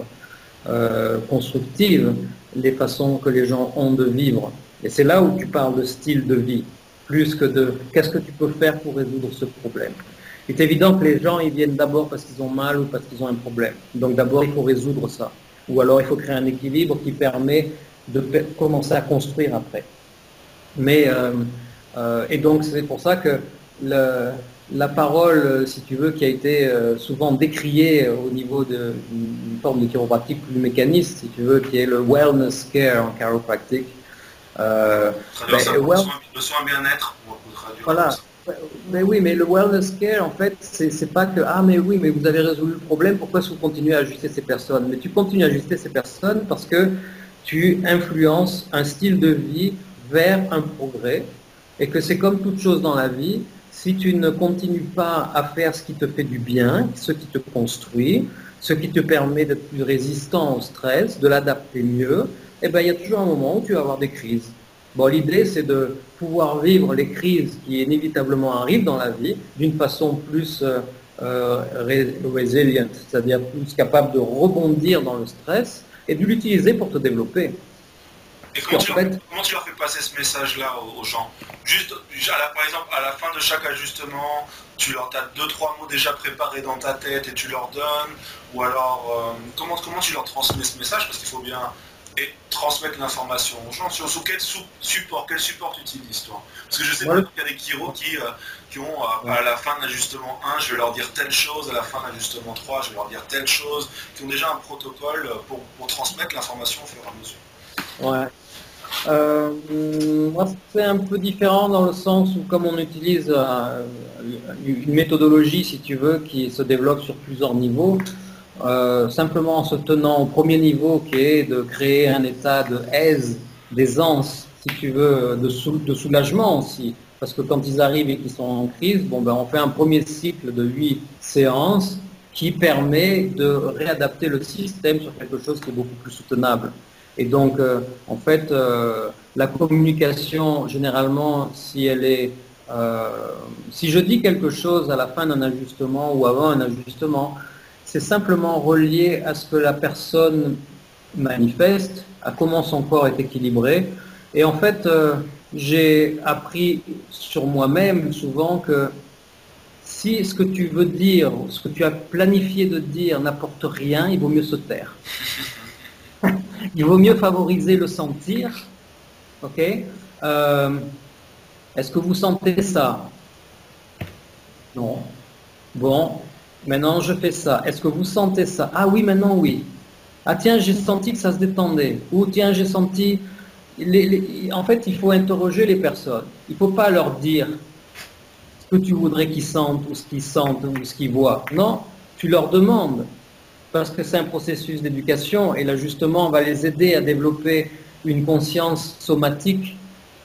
euh, constructive les façons que les gens ont de vivre. Et c'est là où tu parles de style de vie, plus que de qu'est-ce que tu peux faire pour résoudre ce problème. Il est évident que les gens, ils viennent d'abord parce qu'ils ont mal ou parce qu'ils ont un problème. Donc d'abord, il faut résoudre ça. Ou alors, il faut créer un équilibre qui permet de commencer à construire après. Mais, euh, euh, et donc, c'est pour ça que le, la parole, euh, si tu veux, qui a été euh, souvent décriée au niveau d'une forme de chiropratique plus mécaniste, si tu veux, qui est le wellness care en chiropractique.
Euh, ben, le soin bien-être,
Voilà. Mais oui, mais le wellness care, en fait, c'est pas que ah mais oui, mais vous avez résolu le problème. Pourquoi est-ce que vous continuez à ajuster ces personnes? Mais tu continues à ajuster ces personnes parce que tu influences un style de vie vers un progrès et que c'est comme toute chose dans la vie si tu ne continues pas à faire ce qui te fait du bien, ce qui te construit, ce qui te permet d'être plus résistant au stress, de l'adapter mieux, eh bien, il y a toujours un moment où tu vas avoir des crises. Bon, l'idée, c'est de pouvoir vivre les crises qui inévitablement arrivent dans la vie d'une façon plus euh, euh resilient, c'est-à-dire plus capable de rebondir dans le stress et de l'utiliser pour te développer.
Et comment, tu, leur, fais passer ce message-là aux, gens? Juste, par exemple, à la fin de chaque ajustement, tu leur as deux, trois mots déjà préparés dans ta tête et tu leur donnes Ou alors, euh, comment, comment tu leur transmets ce message? Parce qu'il faut bien et transmettre l'information aux gens. Sur, quel support, quel support tu utilises toi? Parce que je sais qu'il y a des chiro qui, euh, qui ont à la fin de l'ajustement 1, je vais leur dire telle chose, à la fin de l'ajustement 3, je vais leur dire telle chose, qui ont déjà un protocole pour, pour transmettre l'information au fur et à mesure.
Ouais. Euh, moi, c'est un peu différent dans le sens où comme on utilise euh, une méthodologie, si tu veux, qui se développe sur plusieurs niveaux, euh, simplement en se tenant au premier niveau qui est de créer un état de aise, d'aisance, si tu veux, de, de, soulagement aussi. Parce que quand ils arrivent et qu'ils sont en crise, bon, ben, on fait un premier cycle de 8 séances qui permet de réadapter le système sur quelque chose qui est beaucoup plus soutenable. Et donc, euh, en fait, euh, la communication, généralement, si elle est... Euh, si je dis quelque chose à la fin d'un ajustement ou avant un ajustement, c'est simplement relié à ce que la personne manifeste, à comment son corps est équilibré, Et en fait, j'ai appris sur moi-même souvent que si ce que tu veux dire, ce que tu as planifié de dire n'apporte rien, il vaut mieux se taire. il vaut mieux favoriser le sentir. Ok? Euh, Est-ce que vous sentez ça? Non. Bon, maintenant je fais ça. Est-ce que vous sentez ça? Ah oui, maintenant oui. Ah tiens, j'ai senti que ça se détendait. Ou tiens, j'ai senti... en fait, il faut interroger les personnes. Il ne faut pas leur dire ce que tu voudrais qu'ils sentent ou ce qu'ils sentent ou ce qu'ils voient. Non, tu leur demandes. Parce que c'est un processus d'éducation et l'ajustement va les aider à développer une conscience somatique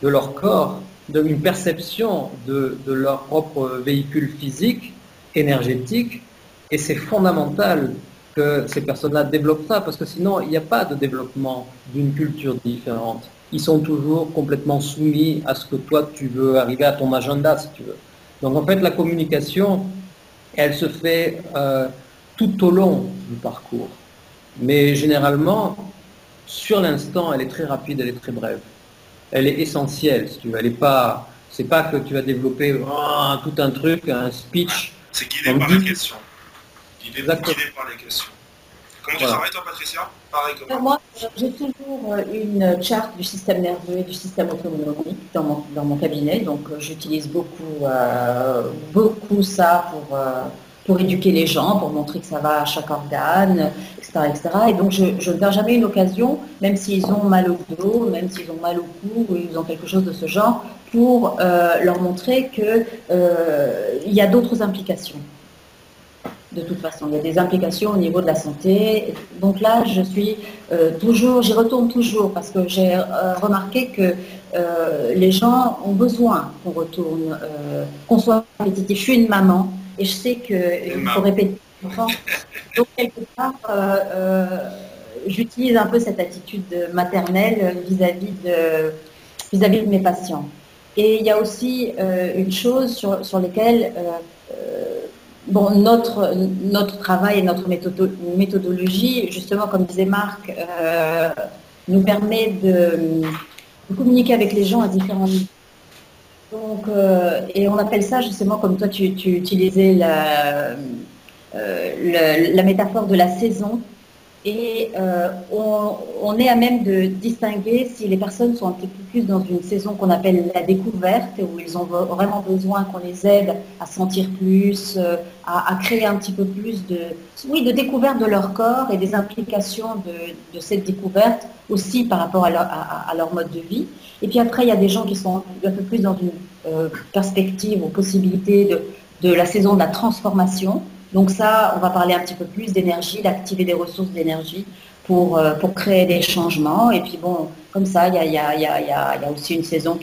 de leur corps, une perception de, de leur propre véhicule physique, énergétique. Et c'est fondamental que ces personnes-là développent ça, parce que sinon, il n'y a pas de développement d'une culture différente. Ils sont toujours complètement soumis à ce que toi, tu veux arriver à ton agenda, si tu veux. Donc en fait, la communication, elle se fait euh, tout au long du parcours. Mais généralement, sur l'instant, elle est très rapide, elle est très brève. Elle est essentielle, si tu veux. Elle est pas, c'est pas que tu vas développer oh, tout un truc, un speech.
C'est guidé par la question. Il est guidé par les questions. Comment tu travailles toi Patricia? Pareil que
moi. Moi, j'ai toujours euh, une charte du système nerveux et du système autonome dans mon, dans mon cabinet, donc euh, j'utilise beaucoup, euh, beaucoup ça pour, pour éduquer les gens, pour montrer que ça va à chaque organe, etc. etc. Et donc je, ne perds jamais une occasion, même s'ils ont mal au dos, même s'ils ont mal au cou, ou ils ont quelque chose de ce genre, pour leur montrer qu'il il y a d'autres implications de toute façon. Il y a des implications au niveau de la santé. Donc là, je suis euh, toujours, j'y retourne toujours parce que j'ai euh, remarqué que euh, les gens ont besoin qu'on retourne, qu'on soit répétitif. Je suis une maman et je sais qu'il faut répéter. Donc quelque part, j'utilise un peu cette attitude maternelle vis-à-vis de, vis-à-vis de mes patients. Et il y a aussi une chose sur, sur lesquelles Bon, notre, notre travail et notre méthodologie, justement, comme disait Marc, euh, nous permet de, communiquer avec les gens à différents niveaux. Donc, euh, et on appelle ça justement, comme toi tu, utilisais la, euh, la métaphore de la saison, et euh, on, est à même de distinguer si les personnes sont un petit peu plus dans une saison qu'on appelle la découverte, où ils ont vraiment besoin qu'on les aide à sentir plus, à, créer un petit peu plus de, oui, de découverte de leur corps et des implications de, cette découverte aussi par rapport à leur, mode de vie. Et puis après, il y a des gens qui sont un peu plus dans une euh, perspective ou possibilité de, de la saison de la transformation, donc ça, on va parler un petit peu plus d'énergie, d'activer des ressources d'énergie pour, euh, pour créer des changements. Et puis bon, comme ça, il y a, aussi une saison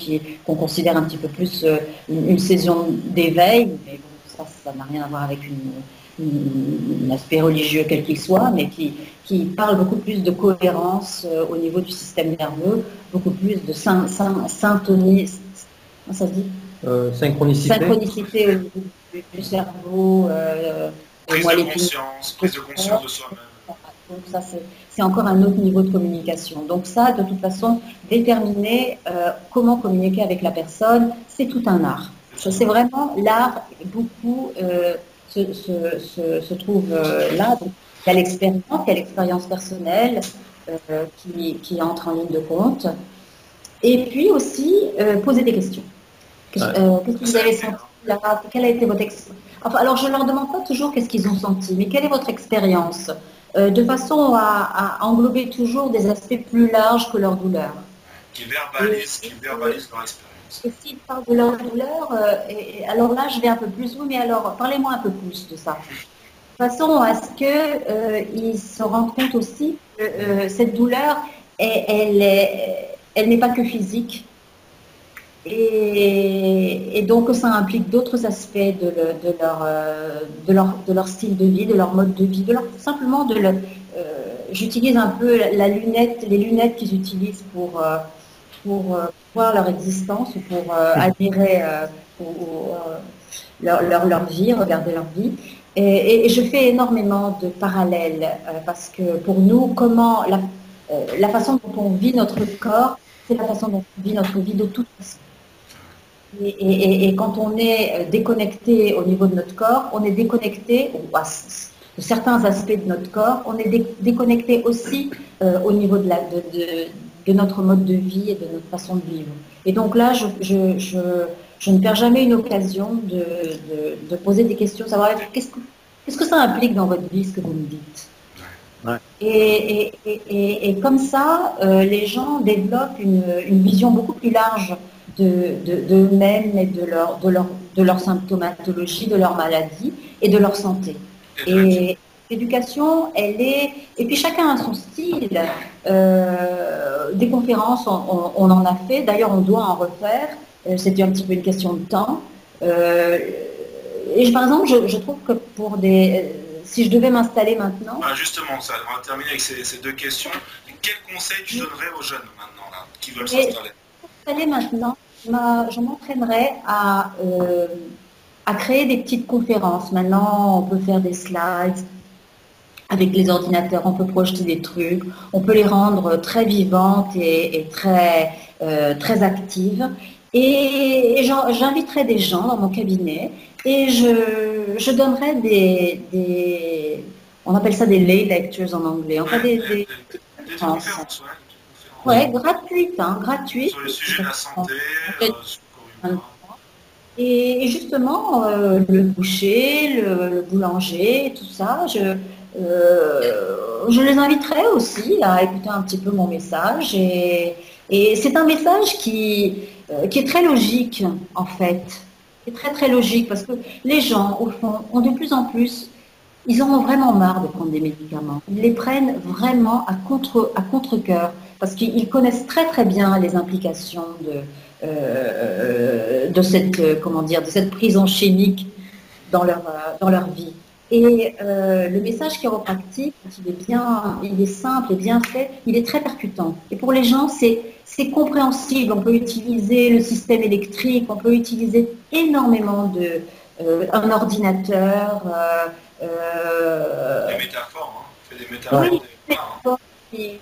qu'on considère un petit peu plus euh, une, saison d'éveil. Mais bon, ça, ça n'a rien à voir avec un aspect religieux quel qu'il soit, mais qui, qui parle beaucoup plus de cohérence euh, au niveau du système nerveux, beaucoup plus de syntonie,
ça se dit? Synchronicité.
Synchronicité du, cerveau,
euh, prise, de conscience, prise de conscience de soi-même.
Donc ça, c'est encore un autre niveau de communication. Donc ça, de toute façon, déterminer euh, comment communiquer avec la personne, c'est tout un art. C'est vraiment l'art, beaucoup euh, se, se, se, trouve euh, là. Donc, il y a l'expérience, il y a l'expérience personnelle qui, qui, entre en ligne de compte. Et puis aussi, poser des questions. Qu'est-ce que vous avez senti quelle a été votre expérience Alors, je ne leur demande pas toujours qu'est-ce qu'ils ont senti, mais quelle est votre expérience euh, De façon à, englober toujours des aspects plus larges que leur douleur?
Qui verbalisent, leur expérience.
S'ils parlent de leur douleur, euh, et, alors là, je vais un peu plus. Oui, mais alors, parlez-moi un peu plus de ça. De façon à ce qu'ils euh, se rendent compte aussi que cette douleur, elle, elle n'est pas que physique, et, donc ça implique d'autres aspects de, leur, euh, de, leur, de, leur, style de vie, de leur mode de vie, de leur, simplement de leur... Euh, j'utilise un peu la lunette, les lunettes qu'ils utilisent pour, euh, pour voir leur existence ou pour admirer leur, leur, leur, vie, regarder leur vie. Et, et, je fais énormément de parallèles parce que pour nous, comment la, la façon dont on vit notre corps c'est la façon dont on vit notre vie de toute façon. Et, quand on est euh, déconnecté au niveau de notre corps, on est déconnecté de certains aspects de notre corps, on est déconnecté aussi euh, au niveau de, la, de, notre mode de vie et de notre façon de vivre. Et donc là, je, je, ne perds jamais une occasion de, poser des questions, savoir qu'est-ce que, ça implique dans votre vie, ce que vous me dites? Et, et, comme ça, euh, les gens développent une, une vision beaucoup plus large d'eux-mêmes et de leur, de, leur, de leur symptomatologie, de leur maladie et de leur santé. Et l'éducation, elle est... Et puis chacun a son style. Euh, des conférences, on, en a fait. D'ailleurs, on doit en refaire. Euh, c'était un petit peu une question de temps. Euh, et par exemple, je, trouve que pour des... Si je devais m'installer maintenant...
Ah, justement, ça, on va terminer avec ces, deux questions. Quel conseil tu donnerais aux jeunes maintenant là, qui veulent s'installer?
maintenant, je m'entraînerais à, euh, à créer des petites conférences. Maintenant, on peut faire des slides avec les ordinateurs, on peut projeter des trucs, on peut les rendre très vivantes et, très, euh, très actives. Et, j'inviterai des gens dans mon cabinet et je, je donnerai des, on appelle ça des lay lectures en anglais,
enfin des, des, conférences.
Ouais, gratuite, hein, gratuite.
Sur le sujet de la santé, euh,
et, justement, euh, le boucher, le, boulanger, tout ça, je, euh, je les inviterai aussi à écouter un petit peu mon message. Et, c'est un message qui, qui est très logique, en fait. C'est très très logique parce que les gens, au fond, ont de plus en plus ils en ont vraiment marre de prendre des médicaments. Ils les prennent vraiment à contre à contre cœur parce qu'ils connaissent très très bien les implications de, euh, de, cette, euh, comment dire, de cette prise en chimique dans leur, euh, dans leur vie. Et le message chiropractique, il est bien, il est simple et bien fait, il est très percutant. Et pour les gens, c'est c'est compréhensible. On peut utiliser le système électrique, on peut utiliser énormément de un ordinateur.
des métaphores, hein. des métaphores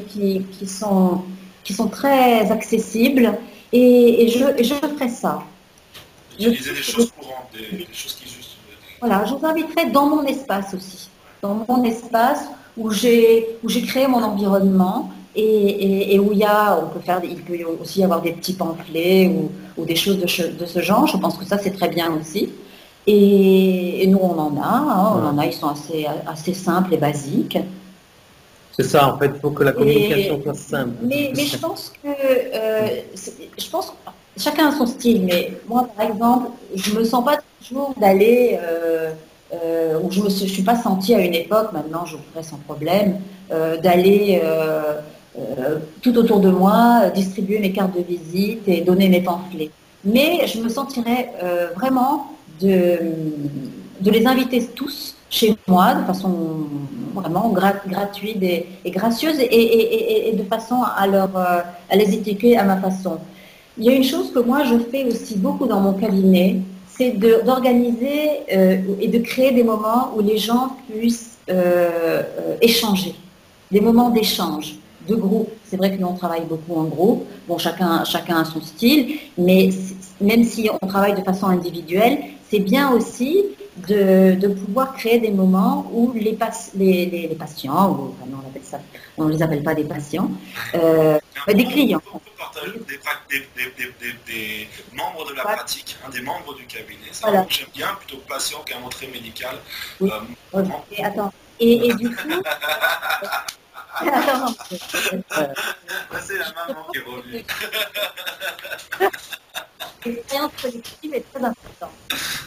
qui, qui, sont, qui sont très accessibles et, je, je ferai ça.
Utiliser des choses courantes, des, choses qui.
Voilà, je vous inviterai dans mon espace aussi, dans mon espace où j'ai créé mon environnement et, et, où il y a, on peut faire, il peut aussi y avoir des petits pamphlets ou, ou des choses de, de, ce genre. Je pense que ça c'est très bien aussi. Et, nous on en a, hein, on en a, ils sont assez, assez simples et basiques.
C'est ça, en fait, il faut que la communication soit simple.
Mais, je pense que, euh, je pense chacun a son style, mais moi, par exemple, je me sens pas toujours d'aller, euh, euh, ou je ne me suis pas sentie à une époque, maintenant je le ferai sans problème, d'aller tout autour de moi, distribuer mes cartes de visite et donner mes pamphlets. Mais je me sentirais vraiment de, de les inviter tous chez moi de façon vraiment gratuite et, gracieuse et, de façon à, leur, euh, à les étiqueter à ma façon. Il y a une chose que moi je fais aussi beaucoup dans mon cabinet, c'est d'organiser euh, et de créer des moments où les gens puissent euh, échanger, des moments d'échange, de groupe. C'est vrai que nous on travaille beaucoup en groupe, bon chacun a son style, mais même si on travaille de façon individuelle, c'est bien aussi de, pouvoir créer des moments où les, les, patients, ou on appelle ça, on ne les appelle pas des patients, euh, des clients.
On peut partager des, membres de la pratique, hein, des membres du cabinet. Ça, j'aime bien, plutôt patient qu'un entrée médical.
Euh, et, attends, et, du coup...
attends, c'est la maman qui est revenue.
L'expérience collective est très importante.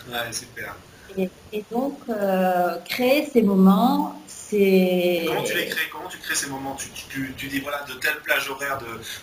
Ouais, super.
Et, donc, euh, créer ces moments, c'est...
Comment tu les crées? Comment tu crées ces moments? Tu, dis, voilà, de telle plage horaire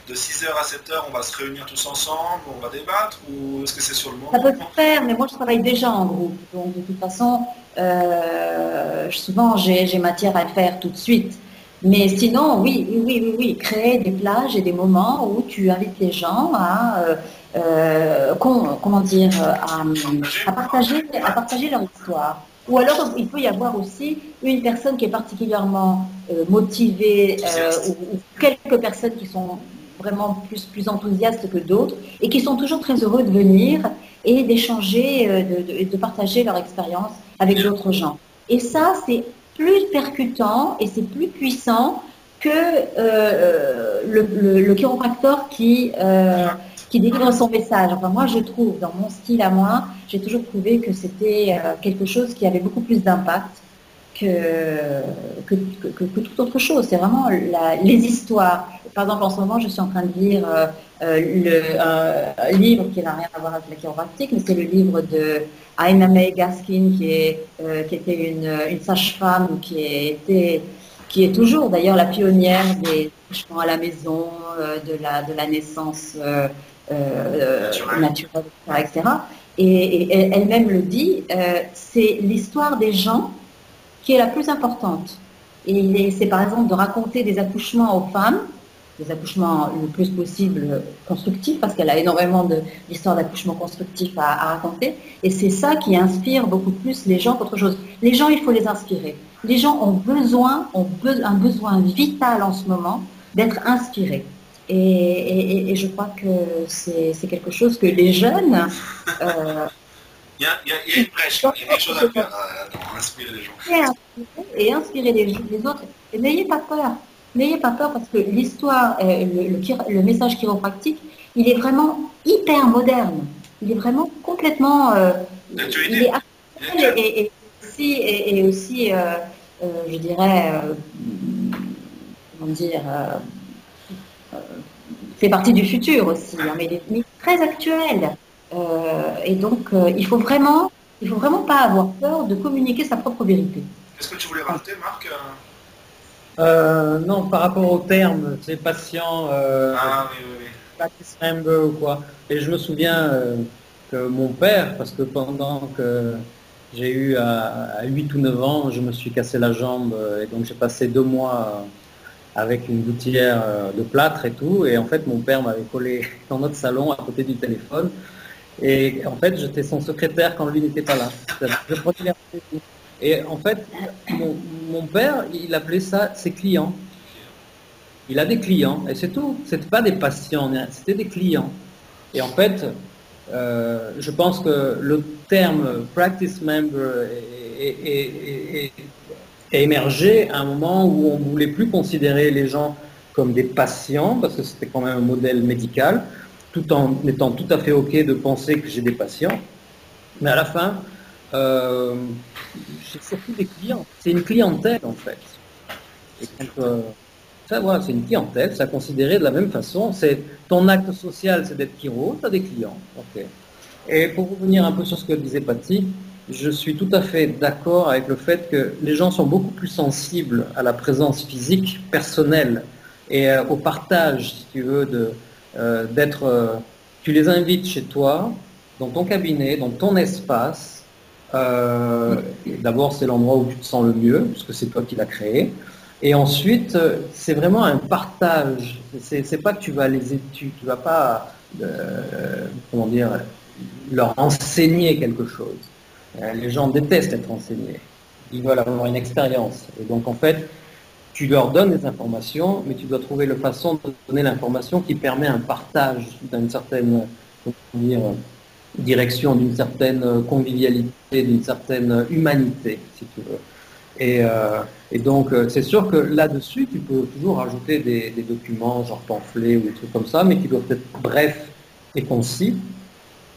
de, 6h à 7h, on va se réunir tous ensemble, on va débattre Ou est-ce que c'est sur le moment?
Ça peut se faire, mais moi je travaille déjà en groupe. Donc de toute façon, euh, souvent j'ai matière à le faire tout de suite. Mais sinon, oui, oui, oui, oui, créer des plages et des moments où tu invites les gens à... Euh, euh, comment dire, à, partager, à partager leur histoire. Ou alors, il peut y avoir aussi une personne qui est particulièrement euh, motivée euh, ou, quelques personnes qui sont vraiment plus, plus enthousiastes que d'autres et qui sont toujours très heureux de venir et d'échanger, euh, de, de, partager leur expérience avec d'autres gens. Et ça, c'est plus percutant et c'est plus puissant que euh, le, le, le, chiropracteur qui, euh, qui délivre son message. Enfin, moi, je trouve, dans mon style à moi, j'ai toujours trouvé que c'était euh, quelque chose qui avait beaucoup plus d'impact que, que, toute autre chose. C'est vraiment les histoires. Par exemple, en ce moment, je suis en train de lire euh, le, un livre qui n'a rien à voir avec la chiropractique, mais c'est le livre de Aina May Gaskin, qui, est, euh, qui était une, sage-femme qui, qui est toujours d'ailleurs la pionnière des accouchements à la maison, euh, de, la, de la naissance euh, naturelle, etc. Et, elle-même le dit, c'est l'histoire des gens qui est la plus importante. Et c'est par exemple de raconter des accouchements aux femmes, des accouchements le plus possible constructifs, parce qu'elle a énormément d'histoires d'accouchements constructifs à, raconter. Et c'est ça qui inspire beaucoup plus les gens qu'autre chose. Les gens, il faut les inspirer. Les gens ont besoin, ont un besoin vital en ce moment d'être inspirés. Et, et, et, je crois que c'est quelque chose que les jeunes euh,
il y, a, il y a, une brèche, il y a quelque chose à faire, à, inspirer les gens.
Et inspirer, les, les autres. Et n'ayez pas peur. N'ayez pas peur parce que l'histoire, euh, le, le, le, message chiropractique, il est vraiment hyper moderne. Il est vraiment complètement... Euh, il est actuel et, et, aussi, et, et aussi euh, euh, je dirais, euh, comment dire, euh, fait partie du futur aussi, hein, mais il est très actuel. Euh, et donc, euh, il faut vraiment, il faut vraiment pas avoir peur de communiquer sa propre vérité.
Qu'est-ce que tu voulais rajouter, Marc
euh, Non, par rapport au terme, c'est patient,
ah, oui, oui,
ou quoi. Et je me souviens que mon père, parce que pendant que j'ai eu à, à, 8 ou 9 ans, je me suis cassé la jambe et donc j'ai passé deux mois avec une gouttière de plâtre et tout. Et en fait, mon père m'avait collé dans notre salon à côté du téléphone. Et en fait, j'étais son secrétaire quand lui n'était pas là. Et en fait, mon, père, il appelait ça ses clients. Il a des clients, et c'est tout. C'était pas des patients, c'était des clients. Et en fait, euh, je pense que le terme practice member est, émergé à un moment où on ne voulait plus considérer les gens comme des patients, parce que c'était quand même un modèle médical, tout en étant tout à fait OK de penser que j'ai des patients. Mais à la fin, euh, j'ai surtout des clients. C'est une clientèle, en fait. Et euh, ça, voilà, c'est une clientèle, c'est à considérer de la même façon. C'est ton acte social, c'est d'être chiro, tu as des clients. OK. Et pour revenir un peu sur ce que disait Patty, je suis tout à fait d'accord avec le fait que les gens sont beaucoup plus sensibles à la présence physique personnelle et euh, au partage, si tu veux, euh, d'être, euh, tu les invites chez toi, dans ton cabinet, dans ton espace. D'abord, c'est l'endroit où tu te sens le mieux, puisque c'est toi qui l'as créé. Et ensuite, c'est vraiment un partage. C'est pas que tu vas les tu, tu vas pas, comment dire, leur enseigner quelque chose. Les gens détestent être enseignés. Ils veulent avoir une expérience. Et donc, en fait, tu leur donnes des informations, mais tu dois trouver la façon de donner l'information qui permet un partage d'une certaine dire, direction, d'une certaine convivialité, d'une certaine humanité, si tu veux. Et, euh, donc, euh, c'est sûr que là-dessus, tu peux toujours rajouter des, des, documents, genre pamphlets ou des trucs comme ça, mais qui doivent être brefs et concis.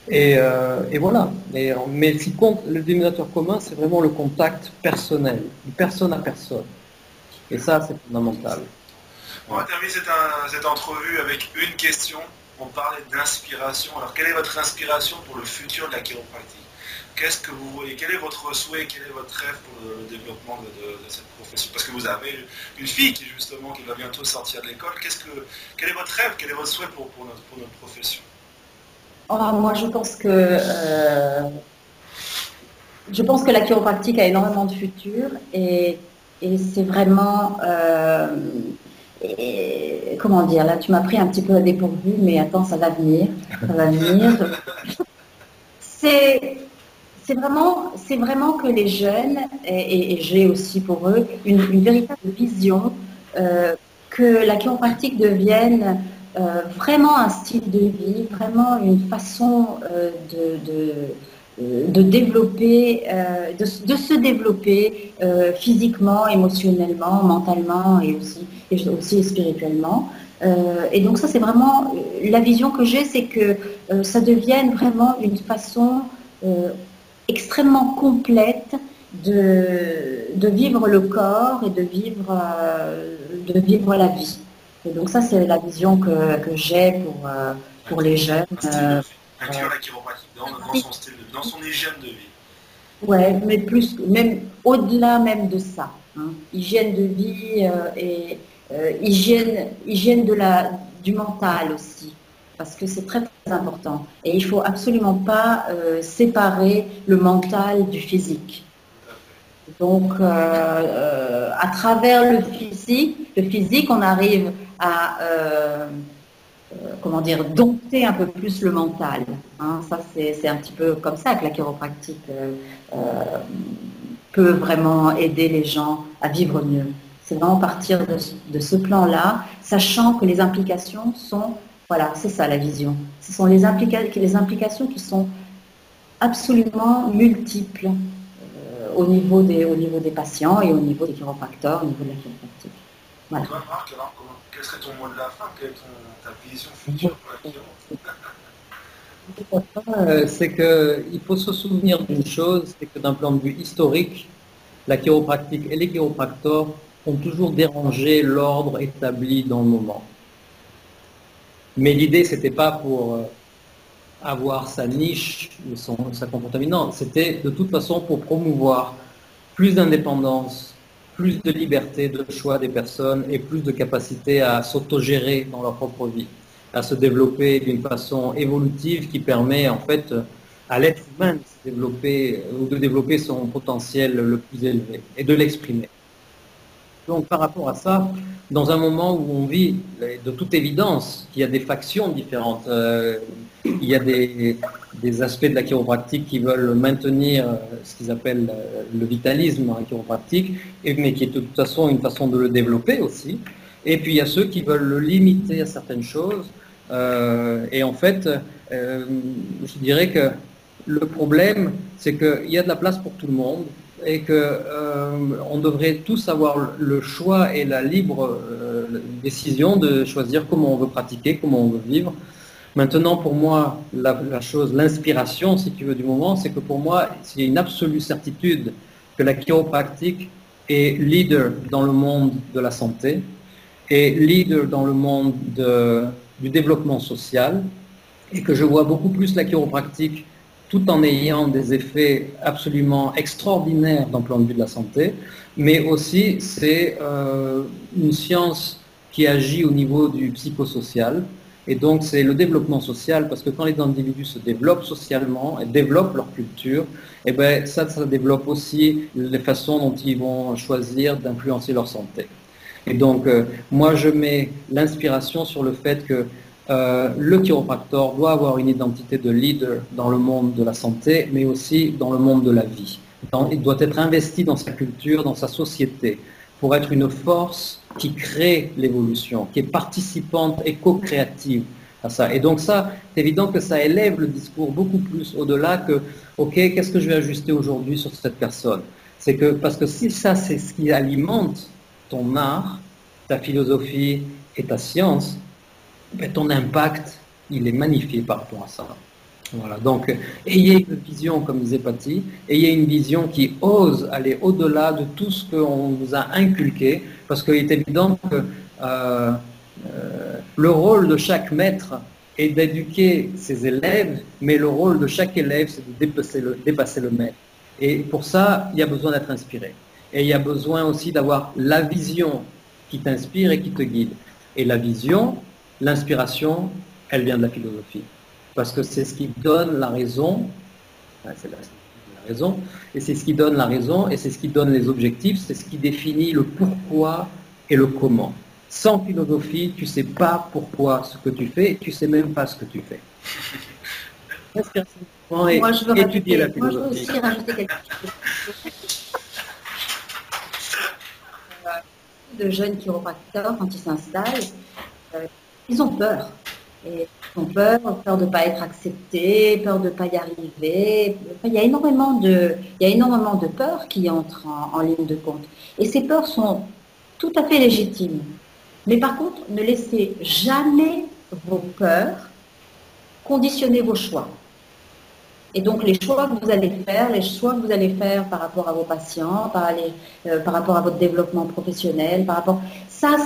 Et, euh, et voilà. Et, mais ce qui compte, le dénominateur commun, c'est vraiment le contact personnel, de personne à personne. Et ça, c'est fondamental.
On va terminer cette, cette, entrevue avec une question. On parlait d'inspiration. Alors, quelle est votre inspiration pour le futur de la chiropractique Qu'est-ce que vous voyez Quel est votre souhait? Quel est votre rêve pour le développement de, cette profession? Parce que vous avez une fille qui, justement, qui va bientôt sortir de l'école. Qu'est-ce que, quel est votre rêve? Quel est votre souhait pour notre, profession?
Oh, Moi, je pense que... Euh, je pense que la chiropractique a énormément de futur et et c'est vraiment, euh, et, comment dire, là tu m'as pris un petit peu à dépourvu, mais attends, ça va venir, ça va venir. c'est c'est vraiment, c'est vraiment que les jeunes, et, et j'ai aussi pour eux, une, une véritable vision euh, que la chiropratique devienne vraiment un style de vie, vraiment une façon de, de, développer, de, se développer physiquement, émotionnellement, mentalement et aussi, et aussi spirituellement. et donc ça, c'est vraiment la vision que j'ai, c'est que ça devienne vraiment une façon extrêmement complète de, de, vivre le corps et de vivre, euh, de vivre la vie. Et donc ça, c'est la vision que, que j'ai pour, euh, pour les jeunes. Euh,
dans, son style, dans son hygiène de vie.
Ouais, mais plus, même au-delà même de ça. Hein. Hygiène de vie et hygiène, hygiène de la, du mental aussi parce que c'est très, très important. Et il ne faut absolument pas séparer le mental du physique. Donc, euh, euh, à travers le physique, le physique, on arrive à, euh, comment dire, dompter un peu plus le mental. Hein. ça, c'est un petit peu comme ça que la chiropractique peut vraiment aider les gens à vivre mieux. C'est vraiment partir de, ce plan-là, sachant que les implications sont, voilà, c'est ça la vision. Ce sont les, les implications qui sont absolument multiples au, niveau des, au niveau des patients et au niveau des chiropracteurs, au niveau de la chiropractique.
Voilà. Toi, Marc, alors, quel serait ton mot de la fin? Quelle est ton, ta vision future pour la
euh, C'est qu'il faut se souvenir d'une chose, c'est que d'un point de vue historique, la chiropractique et les chiropracteurs ont toujours dérangé l'ordre établi dans le moment. Mais l'idée, c'était pas pour euh, avoir sa niche ou son, sa comportement. C'était de toute façon pour promouvoir plus d'indépendance, plus de liberté de choix des personnes et plus de capacité à s'autogérer dans leur propre vie, à se développer d'une façon évolutive qui permet en fait à l'être humain de se développer ou de développer son potentiel le plus élevé et de l'exprimer. Donc par rapport à ça, dans un moment où on vit, de toute évidence, qu'il y a des factions différentes, euh, il y a des, aspects de la chiropractique qui veulent maintenir euh, ce qu'ils appellent euh, le vitalisme en chiropractique, mais qui est de toute façon une façon de le développer aussi. Et puis il y a ceux qui veulent le limiter à certaines choses. et en fait, je dirais que le problème, c'est qu'il y a de la place pour tout le monde et qu'on euh, devrait tous avoir le choix et la libre euh, décision de choisir comment on veut pratiquer, comment on veut vivre. Maintenant, pour moi, la, chose, l'inspiration, si tu veux, du moment, c'est que pour moi, il y a une absolue certitude que la chiropractique est leader dans le monde de la santé, et leader dans le monde du développement social, et que je vois beaucoup plus la chiropractique tout en ayant des effets absolument extraordinaires d'un point de vue de la santé, mais aussi c'est euh, une science qui agit au niveau du psychosocial. Et donc c'est le développement social, parce que quand les individus se développent socialement et développent leur culture, et eh ben ça, ça développe aussi les façons dont ils vont choisir d'influencer leur santé. Et donc euh, moi je mets l'inspiration sur le fait que euh, le chiropracteur doit avoir une identité de leader dans le monde de la santé, mais aussi dans le monde de la vie. il doit être investi dans sa culture, dans sa société, pour être une force qui crée l'évolution, qui est participante et co-créative à ça. Et donc ça, c'est évident que ça élève le discours beaucoup plus au-delà que, OK, qu'est-ce que je vais ajuster aujourd'hui sur cette personne? C'est que, parce que si ça, c'est ce qui alimente ton art, ta philosophie et ta science, ton impact, il est magnifié par rapport à ça. Voilà, donc ayez une vision, comme disait Patty, ayez une vision qui ose aller au-delà de tout ce qu'on vous a inculqué, parce qu'il est évident que euh, euh, le rôle de chaque maître est d'éduquer ses élèves, mais le rôle de chaque élève, c'est de dépasser le, dépasser le maître. Et pour ça, il y a besoin d'être inspiré. Et il y a besoin aussi d'avoir la vision qui t'inspire et qui te guide. Et la vision, L'inspiration, elle vient de la philosophie. Parce que c'est ce qui donne la raison, c'est la, raison, et c'est ce qui donne la raison, et c'est ce qui donne les objectifs, c'est ce qui définit le pourquoi et le comment. Sans philosophie, tu ne sais pas pourquoi ce que tu fais, et tu ne sais même pas ce que tu fais.
moi, je veux étudier la philosophie. Moi, je veux aussi rajouter quelque chose. de jeunes chiropracteurs, quand ils s'installent, euh, ils ont peur. Ils ont peur, peur de ne pas être acceptés, peur de ne pas y arriver. Il y a énormément de, il y a énormément de peurs qui entrent en, ligne de compte. Et ces peurs sont tout à fait légitimes. Mais par contre, ne laissez jamais vos peurs conditionner vos choix. Et donc les choix que vous allez faire, les choix que vous allez faire par rapport à vos patients, par, euh, par rapport à votre développement professionnel, par rapport, ça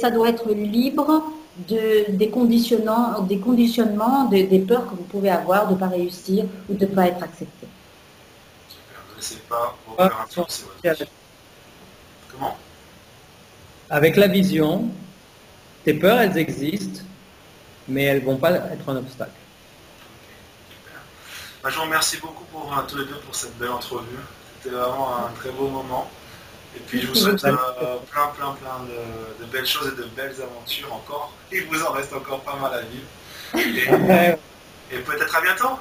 ça doit être libre de, des conditionnants, des conditionnements, des peurs que vous pouvez avoir de ne pas réussir ou de ne pas être accepté.
Super, ne laissez pas vos peurs influencer votre
Comment? Avec la vision, tes peurs elles existent, mais elles ne vont pas être un obstacle.
Bah, je vous remercie beaucoup pour euh, tous les deux pour cette belle entrevue. C'était vraiment un très beau moment. Et puis je vous souhaite euh, plein, plein, plein de, belles choses et de belles aventures encore. Il vous en reste encore pas mal à vivre. Et, peut-être à bientôt.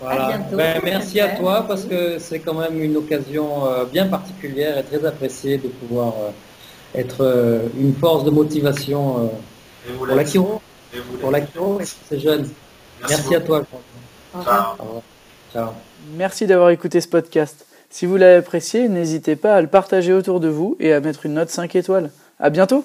Voilà. Ben, merci à toi parce que c'est quand même une occasion euh, bien particulière et très appréciée de pouvoir être une force de motivation pour la Kiro. Pour la Kiro et ces jeunes. Merci, à toi.
Ciao. Merci d'avoir écouté ce podcast. Si vous l'avez apprécié, n'hésitez pas à le partager autour de vous et à mettre une note 5 étoiles. À bientôt!